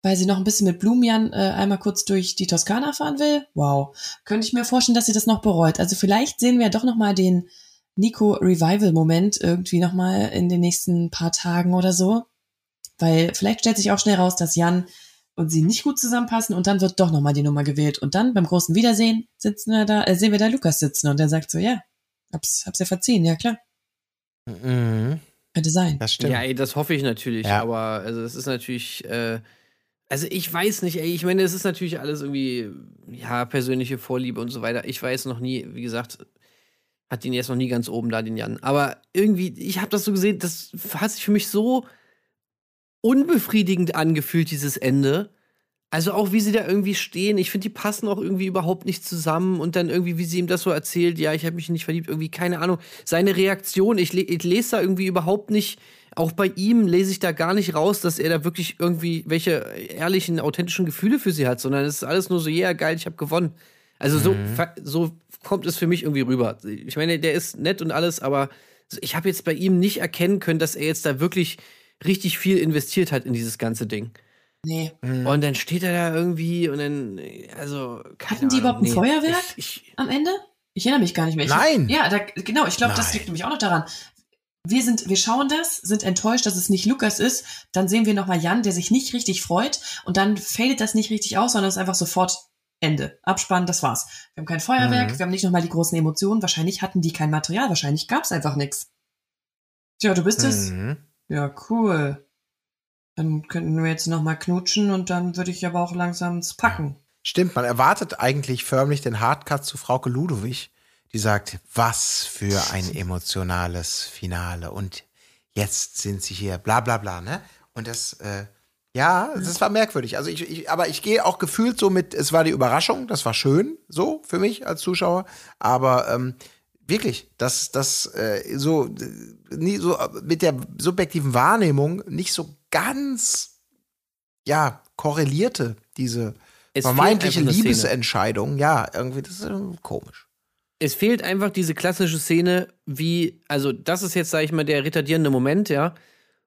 weil sie noch ein bisschen mit Blumenjan äh, einmal kurz durch die Toskana fahren will. Wow. Könnte ich mir vorstellen, dass sie das noch bereut. Also vielleicht sehen wir ja doch noch mal den Nico Revival Moment irgendwie noch mal in den nächsten paar Tagen oder so. Weil vielleicht stellt sich auch schnell raus, dass Jan und sie nicht gut zusammenpassen und dann wird doch nochmal die Nummer gewählt. Und dann beim großen Wiedersehen sitzen wir da, äh, sehen wir da Lukas sitzen und der sagt so, ja, hab's, hab's ja verziehen, ja klar. Mhm. Könnte sein. Das stimmt. Ja, ey, das hoffe ich natürlich, Ja. aber also es ist natürlich, äh, also ich weiß nicht, ey, ich meine, es ist natürlich alles irgendwie, ja, persönliche Vorliebe und so weiter. Ich weiß noch nie, wie gesagt, hat ihn jetzt noch nie ganz oben da, den Jan. Aber irgendwie, ich habe das so gesehen, das hat sich für mich so unbefriedigend angefühlt, dieses Ende. Also auch wie sie da irgendwie stehen, ich finde, die passen auch irgendwie überhaupt nicht zusammen und dann irgendwie, wie sie ihm das so erzählt, ja, ich habe mich nicht verliebt, irgendwie, keine Ahnung. Seine Reaktion, ich, le ich lese da irgendwie überhaupt nicht, auch bei ihm lese ich da gar nicht raus, dass er da wirklich irgendwie welche ehrlichen, authentischen Gefühle für sie hat, sondern es ist alles nur so, ja, yeah, geil, ich habe gewonnen. Also so, fa- so kommt es für mich irgendwie rüber. Ich meine, der ist nett und alles, aber ich habe jetzt bei ihm nicht erkennen können, dass er jetzt da wirklich richtig viel investiert hat in dieses ganze Ding. Nee. Und dann steht er da irgendwie und dann, also. keine Hatten die überhaupt ein Ahnung, Feuerwerk? Ich, ich, Am Ende? Ich erinnere mich gar nicht mehr. Ich, Nein. Ja, da, genau, ich glaube, das liegt nämlich auch noch daran. Wir sind, wir schauen das, sind enttäuscht, dass es nicht Lukas ist. Dann sehen wir nochmal Jan, der sich nicht richtig freut. Und dann fadet das nicht richtig aus, sondern es ist einfach sofort Ende. Abspann, das war's. Wir haben kein Feuerwerk, Mhm. wir haben nicht nochmal die großen Emotionen. Wahrscheinlich hatten die kein Material, wahrscheinlich gab's einfach nichts. Tja, du bist es? Ja, cool. Dann könnten wir jetzt nochmal knutschen und dann würde ich aber auch langsam ins Packen. Stimmt, man erwartet eigentlich förmlich den Hardcut zu Frauke Ludowig, die sagt, was für ein emotionales Finale und jetzt sind sie hier, bla bla bla, ne? Und das, äh, ja, das war merkwürdig. Also ich, ich aber ich gehe auch gefühlt so mit, es war die Überraschung, das war schön, so für mich als Zuschauer, aber ähm, wirklich, dass das äh, so, nie so mit der subjektiven Wahrnehmung nicht so ganz, ja, korrelierte, diese Es vermeintliche. Liebesentscheidung, ja, irgendwie, das ist komisch. es fehlt einfach diese klassische Szene, wie, also das ist jetzt, sag ich mal, der retardierende Moment, ja.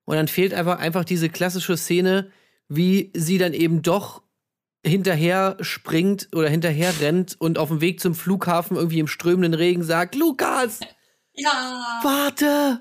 Und dann fehlt einfach, einfach diese klassische Szene, wie sie dann eben doch hinterher springt oder hinterher rennt und auf dem Weg zum Flughafen irgendwie im strömenden Regen sagt, Lukas, Ja. warte,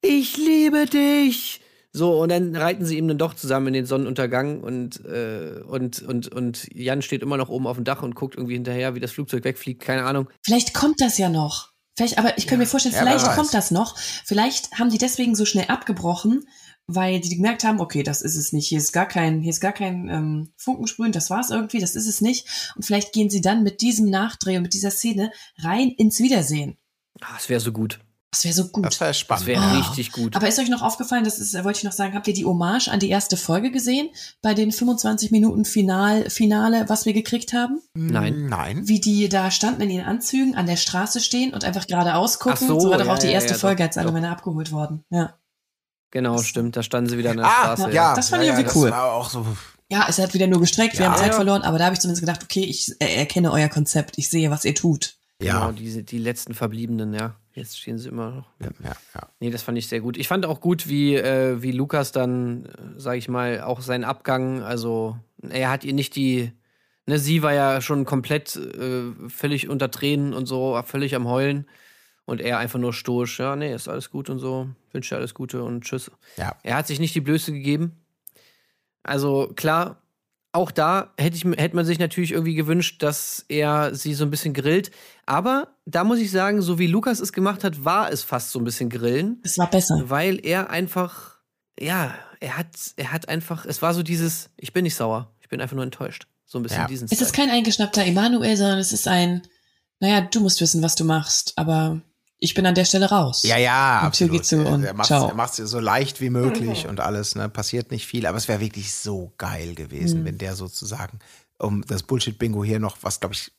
ich liebe dich. So, und dann reiten sie eben dann doch zusammen in den Sonnenuntergang und, äh, und, und, und Jan steht immer noch oben auf dem Dach und guckt irgendwie hinterher, wie das Flugzeug wegfliegt, keine Ahnung. Vielleicht kommt das ja noch. Vielleicht, aber ich kann mir vorstellen, Ja, vielleicht kommt das noch. Vielleicht haben die deswegen so schnell abgebrochen, weil die gemerkt haben, okay, das ist es nicht. Hier ist gar kein, hier ist gar kein ähm, Funkensprühen, das war's irgendwie, das ist es nicht. Und vielleicht gehen sie dann mit diesem Nachdreh und mit dieser Szene rein ins Wiedersehen. Ah, das wäre so gut. Das wäre so gut. Das wäre Das spannend. wäre Oh. richtig gut. Aber ist euch noch aufgefallen, das ist, wollte ich noch sagen, habt ihr die Hommage an die erste Folge gesehen? Bei den 25 Minuten Final, Finale, was wir gekriegt haben? Nein. Nein. Wie die da standen in ihren Anzügen, an der Straße stehen und einfach geradeaus gucken. Ach so, so war doch ja, auch die ja, erste ja, Folge, doch, als alle. Männer abgeholt worden. Ja. Genau, stimmt. Da standen sie wieder an der Ah, Straße. ja, Das fand ja, ich ja, irgendwie cool. Das war auch so. Ja, es hat wieder nur gestreckt, wir Ja. haben Zeit verloren, aber da habe ich zumindest gedacht, okay, ich äh, erkenne euer Konzept, ich sehe, was ihr tut. Genau, Ja. diese, die letzten Verbliebenen, ja. Jetzt stehen sie immer noch. Ja, ja, ja. Nee, das fand ich sehr gut. Ich fand auch gut, wie, äh, wie Lukas dann, äh, sag ich mal, auch seinen Abgang, also er hat ihr nicht die, ne, sie war ja schon komplett äh, völlig unter Tränen und so, völlig am Heulen. Und er einfach nur stoisch, ja, nee, ist alles gut und so, wünsche dir alles Gute und tschüss. Ja. Er hat sich nicht die Blöße gegeben. Also klar, auch da hätte, ich, hätte man sich natürlich irgendwie gewünscht, dass er sie so ein bisschen grillt. Aber da muss ich sagen, so wie Lukas es gemacht hat, war es fast so ein bisschen grillen, Es war besser. weil er einfach, ja, er hat, er hat einfach, es war so dieses, ich bin nicht sauer, ich bin einfach nur enttäuscht. So ein bisschen Ja. diesen Es ist kein eingeschnappter Emanuel, sondern es ist ein, naja, du musst wissen, was du machst, aber ich bin an der Stelle raus. Ja, ja, Die Tür absolut. geht zu und er macht ciao. er macht's dir so leicht wie möglich und alles, ne? Passiert nicht viel, aber es wäre wirklich so geil gewesen, Mhm. wenn der sozusagen, um das Bullshit-Bingo hier noch, was glaube ich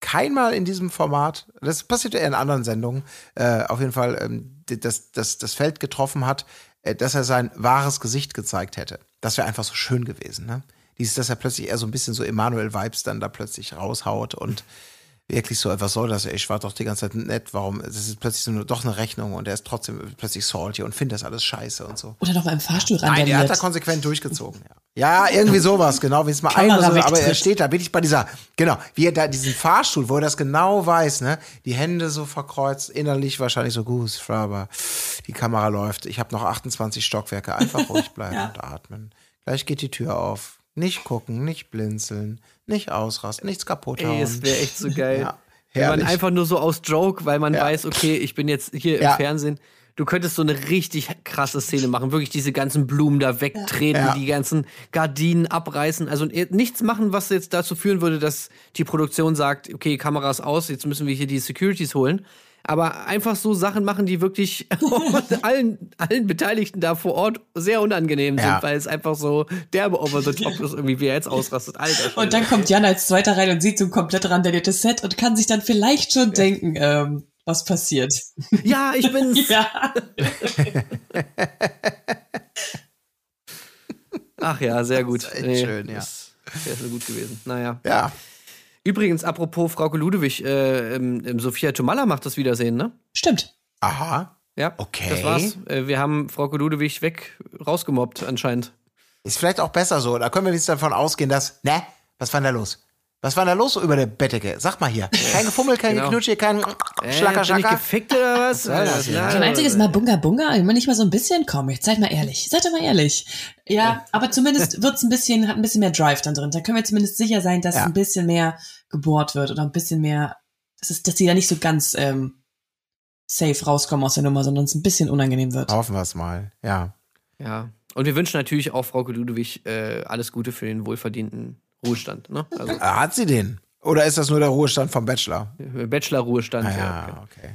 keinmal in diesem Format, das passiert ja in anderen Sendungen, äh, auf jeden Fall ähm, das, das, das Feld getroffen hat, äh, dass er sein wahres Gesicht gezeigt hätte. Das wäre einfach so schön gewesen, ne? Dieses, dass er plötzlich eher so ein bisschen so Emanuel-Vibes dann da plötzlich raushaut und wirklich so, was soll das? Ich war doch die ganze Zeit nett, warum? Das ist plötzlich so eine, doch eine Rechnung und er ist trotzdem plötzlich salty und findet das alles scheiße und so. Oder noch mal im Fahrstuhl Nein, der hat da konsequent durchgezogen. Ja, ja irgendwie sowas, genau, wie es mal so, aber er steht da wirklich bei dieser, genau, wie er da diesen Fahrstuhl, wo er das genau weiß, ne, die Hände so verkreuzt, innerlich wahrscheinlich so, gut, aber die Kamera läuft, ich habe noch 28 Stockwerke, einfach ruhig bleiben und atmen. Gleich geht die Tür auf. Nicht gucken, nicht blinzeln, nicht ausrasten, nichts kaputt hauen. Ey, es wäre echt so geil. Ja, Wenn man einfach nur so aus Joke, weil man Ja. weiß, okay, ich bin jetzt hier Ja. im Fernsehen. Du könntest so eine richtig krasse Szene machen, wirklich diese ganzen Blumen da wegtreten, die ganzen Gardinen abreißen, also nichts machen, was jetzt dazu führen würde, dass die Produktion sagt, okay, Kameras aus, jetzt müssen wir hier die Securities holen. Aber einfach so Sachen machen, die wirklich allen, allen Beteiligten da vor Ort sehr unangenehm sind, Ja. weil es einfach so derbe over the top ist, irgendwie, wie er jetzt ausrastet. Alter. Und dann kommt Jan als Zweiter rein und sieht so ein komplett randaliertes Set und kann sich dann vielleicht schon denken, ähm, was passiert. ja, ich bin's. Ja. Ach ja, sehr gut. ist echt schön, ja. Das wäre so gut gewesen. Naja. Ja, Übrigens, apropos Frauke Ludewig, äh, ähm, ähm, Sophia Tomalla macht das Wiedersehen, ne? Stimmt. aha. Ja. Okay. Das war's. Äh, wir haben Frauke Ludewig weg rausgemobbt, anscheinend. Ist vielleicht auch besser so. Da können wir jetzt davon ausgehen, dass, ne, was war denn da los? Was war denn da los so über der Bettdecke? Sag mal hier. Kein Gefummel, kein Genau. Geknutsche, kein Äh, Schlacker, bin ich Schlacker. gefickt oder was? soll das hier? Na, So ein einziges Mal Bunga Bunga, immer nicht mal so ein bisschen? Komm, jetzt seid mal ehrlich. Seid doch mal ehrlich. Ja, aber zumindest wird's ein bisschen, hat ein bisschen mehr Drive dann drin. Da können wir zumindest sicher sein, dass Ja. ein bisschen mehr gebohrt wird oder ein bisschen mehr, dass, es, dass die da nicht so ganz ähm, safe rauskommen aus der Nummer, sondern es ein bisschen unangenehm wird. Hoffen wir es mal, ja. Ja. Und wir wünschen natürlich auch Frauke Ludewig äh, alles Gute für den wohlverdienten Ruhestand. Ne? Also Äh, Hat sie den? Oder ist das nur der Ruhestand vom Bachelor? Bachelor-Ruhestand. Ah, ja, ja, okay. okay.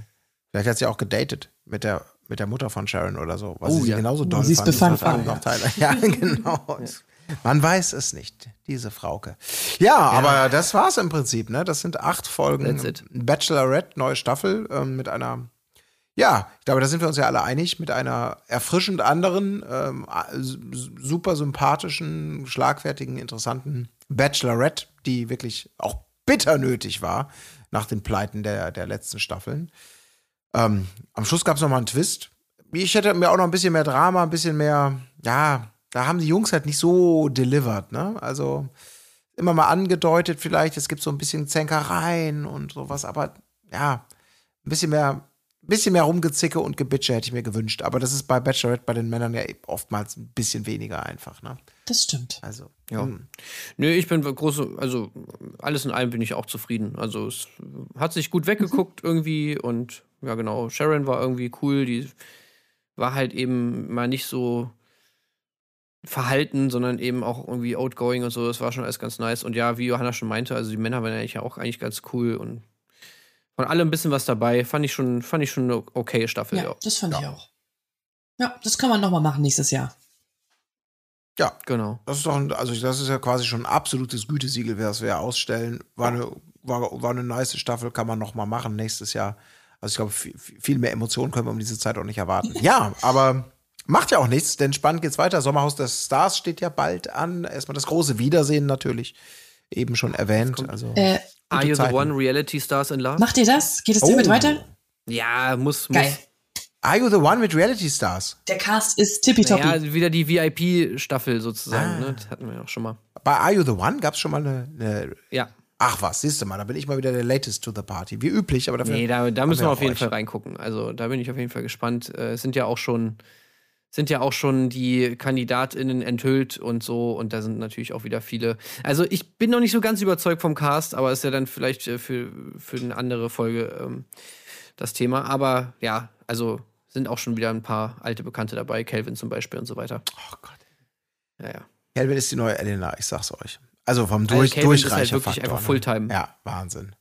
Vielleicht hat sie auch gedatet mit der, mit der Mutter von Sharon oder so. Was Oh, sie, sie ja. genauso doll sie ist fand. befangen, ja. Ja, genau. Man weiß es nicht, diese Frauke. Ja, aber das war's im Prinzip. Ne? Das sind acht Folgen That's it. Bachelorette, neue Staffel ähm, mit einer ja, ich glaube, da sind wir uns ja alle einig, mit einer erfrischend anderen, ähm, super sympathischen, schlagfertigen, interessanten Bachelorette, die wirklich auch bitter nötig war nach den Pleiten der, der letzten Staffeln. Ähm, am Schluss gab es nochmal einen Twist. Ich hätte mir auch noch ein bisschen mehr Drama, ein bisschen mehr, ja, da haben die Jungs halt nicht so delivered, ne? Also immer mal angedeutet vielleicht, es gibt so ein bisschen Zänkereien und sowas, aber ja, ein bisschen mehr, ein bisschen mehr Rumgezicke und Gebitsche hätte ich mir gewünscht. Aber das ist bei Bachelorette bei den Männern ja oftmals ein bisschen weniger einfach, ne? Das stimmt. Also, Ja. hm. Nö, ich bin große, also alles in allem bin ich auch zufrieden. Also es hat sich gut weggeguckt irgendwie und ja genau, Sharon war irgendwie cool, die war halt eben mal nicht so verhalten, sondern eben auch irgendwie outgoing und so, das war schon alles ganz nice. Und ja, wie Johanna schon meinte, also die Männer waren eigentlich auch eigentlich ganz cool und von allem ein bisschen was dabei, fand ich schon, fand ich schon eine okay Staffel, Ja, ja. das fand ich auch. Ja, das kann man nochmal machen nächstes Jahr. ja, Genau. das ist doch, ein, also das ist ja quasi schon ein absolutes Gütesiegel, was wir ausstellen. War eine, war, war eine nice Staffel, kann man noch mal machen nächstes Jahr. Also ich glaube, viel, viel mehr Emotionen können wir um diese Zeit auch nicht erwarten. ja, aber macht ja auch nichts, denn spannend geht's weiter. Sommerhaus der Stars steht ja bald an. Erstmal das große Wiedersehen natürlich. Eben schon erwähnt. Also, Äh, Are you the Zeiten. one Reality Stars in Love? macht ihr das? Geht es Oh. damit weiter? Ja, muss, muss. Geil. Are You the One mit Reality Stars? Der Cast ist tippitoppi. Ja, wieder die VIP-Staffel sozusagen, Ah. ne? Das hatten wir ja auch schon mal. Bei Are You the One gab es schon mal eine, eine. Ja. Ach was, siehst du mal, da bin ich mal wieder der Latest to the Party. Wie üblich, aber dafür. Nee, da, da müssen wir auf jeden euch. Fall reingucken. Also da bin ich auf jeden Fall gespannt. Äh, Es sind ja auch schon, sind ja auch schon die KandidatInnen enthüllt und so, und da sind natürlich auch wieder viele. Also ich bin noch nicht so ganz überzeugt vom Cast, aber ist ja dann vielleicht äh, für, für eine andere Folge ähm, das Thema. Aber ja, also sind auch schon wieder ein paar alte Bekannte dabei, Calvin zum Beispiel und so weiter. Oh Gott. Ja, ja. Calvin ist die neue Elena, ich sag's euch. Also vom Also Durch Calvin ist halt Durchreicher wirklich Faktor, einfach Fulltime. Ne? Ja, Wahnsinn.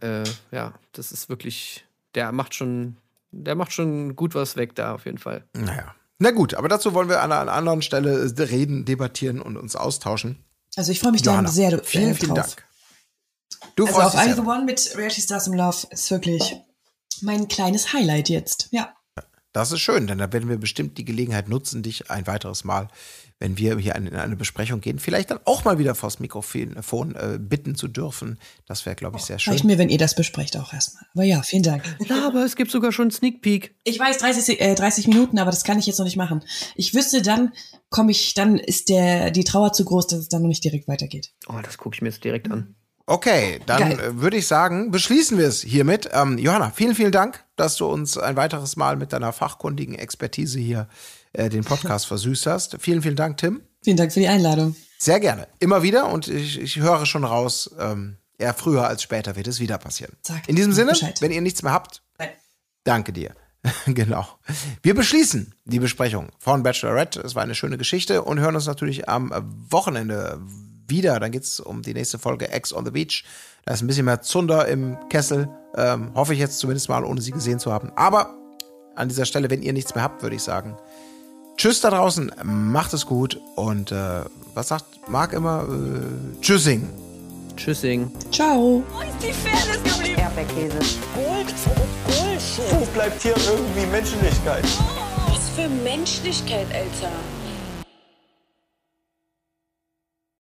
Äh, ja, das ist wirklich, der macht schon, der macht schon gut was weg da auf jeden Fall. Naja. Na gut, aber dazu wollen wir an einer anderen Stelle äh, reden, debattieren und uns austauschen. Also ich freue mich da Johanna, sehr vielen, vielen drauf. Dank. Du Also freust auf dich I. The One mit Reality Stars im Love ist wirklich mein kleines Highlight jetzt. Ja. Das ist schön, denn da werden wir bestimmt die Gelegenheit nutzen, dich ein weiteres Mal, wenn wir hier in eine Besprechung gehen, vielleicht dann auch mal wieder vors Mikrofon äh, bitten zu dürfen. Das wäre, glaube ich, sehr schön. Reicht mir, wenn ihr das besprecht auch erstmal. Aber ja, vielen Dank. Ja, aber es gibt sogar schon einen Sneak Peek. Ich weiß 30, äh, 30 Minuten, aber das kann ich jetzt noch nicht machen. Ich wüsste, dann komme ich, dann ist der die Trauer zu groß, dass es dann noch nicht direkt weitergeht. Oh, das gucke ich mir jetzt direkt an. Okay, dann Geil. äh, würde ich sagen, beschließen wir es hiermit. Ähm, Johanna, vielen, vielen Dank, dass du uns ein weiteres Mal mit deiner fachkundigen Expertise hier äh, den Podcast versüßt hast. Vielen, vielen Dank, Tim. Vielen Dank für die Einladung. Sehr gerne. Immer wieder und ich, ich höre schon raus, ähm, eher früher als später wird es wieder passieren. Sagt In diesem Sinne, Bescheid. wenn ihr nichts mehr habt, Nein. danke dir. genau. Wir beschließen die Besprechung von Bachelorette. Es war eine schöne Geschichte und hören uns natürlich am Wochenende wieder. Dann geht es um die nächste Folge Ex on the Beach. Da ist ein bisschen mehr Zunder im Kessel. Ähm, hoffe ich jetzt zumindest mal, ohne sie gesehen zu haben. Aber an dieser Stelle, wenn ihr nichts mehr habt, würde ich sagen, tschüss da draußen, macht es gut und äh, was sagt Marc immer? Äh, tschüssing. Tschüssing. Ciao. Erdbeerkäse. Gold, Gold, Wo bleibt hier irgendwie Menschlichkeit? Was für Menschlichkeit, Alter.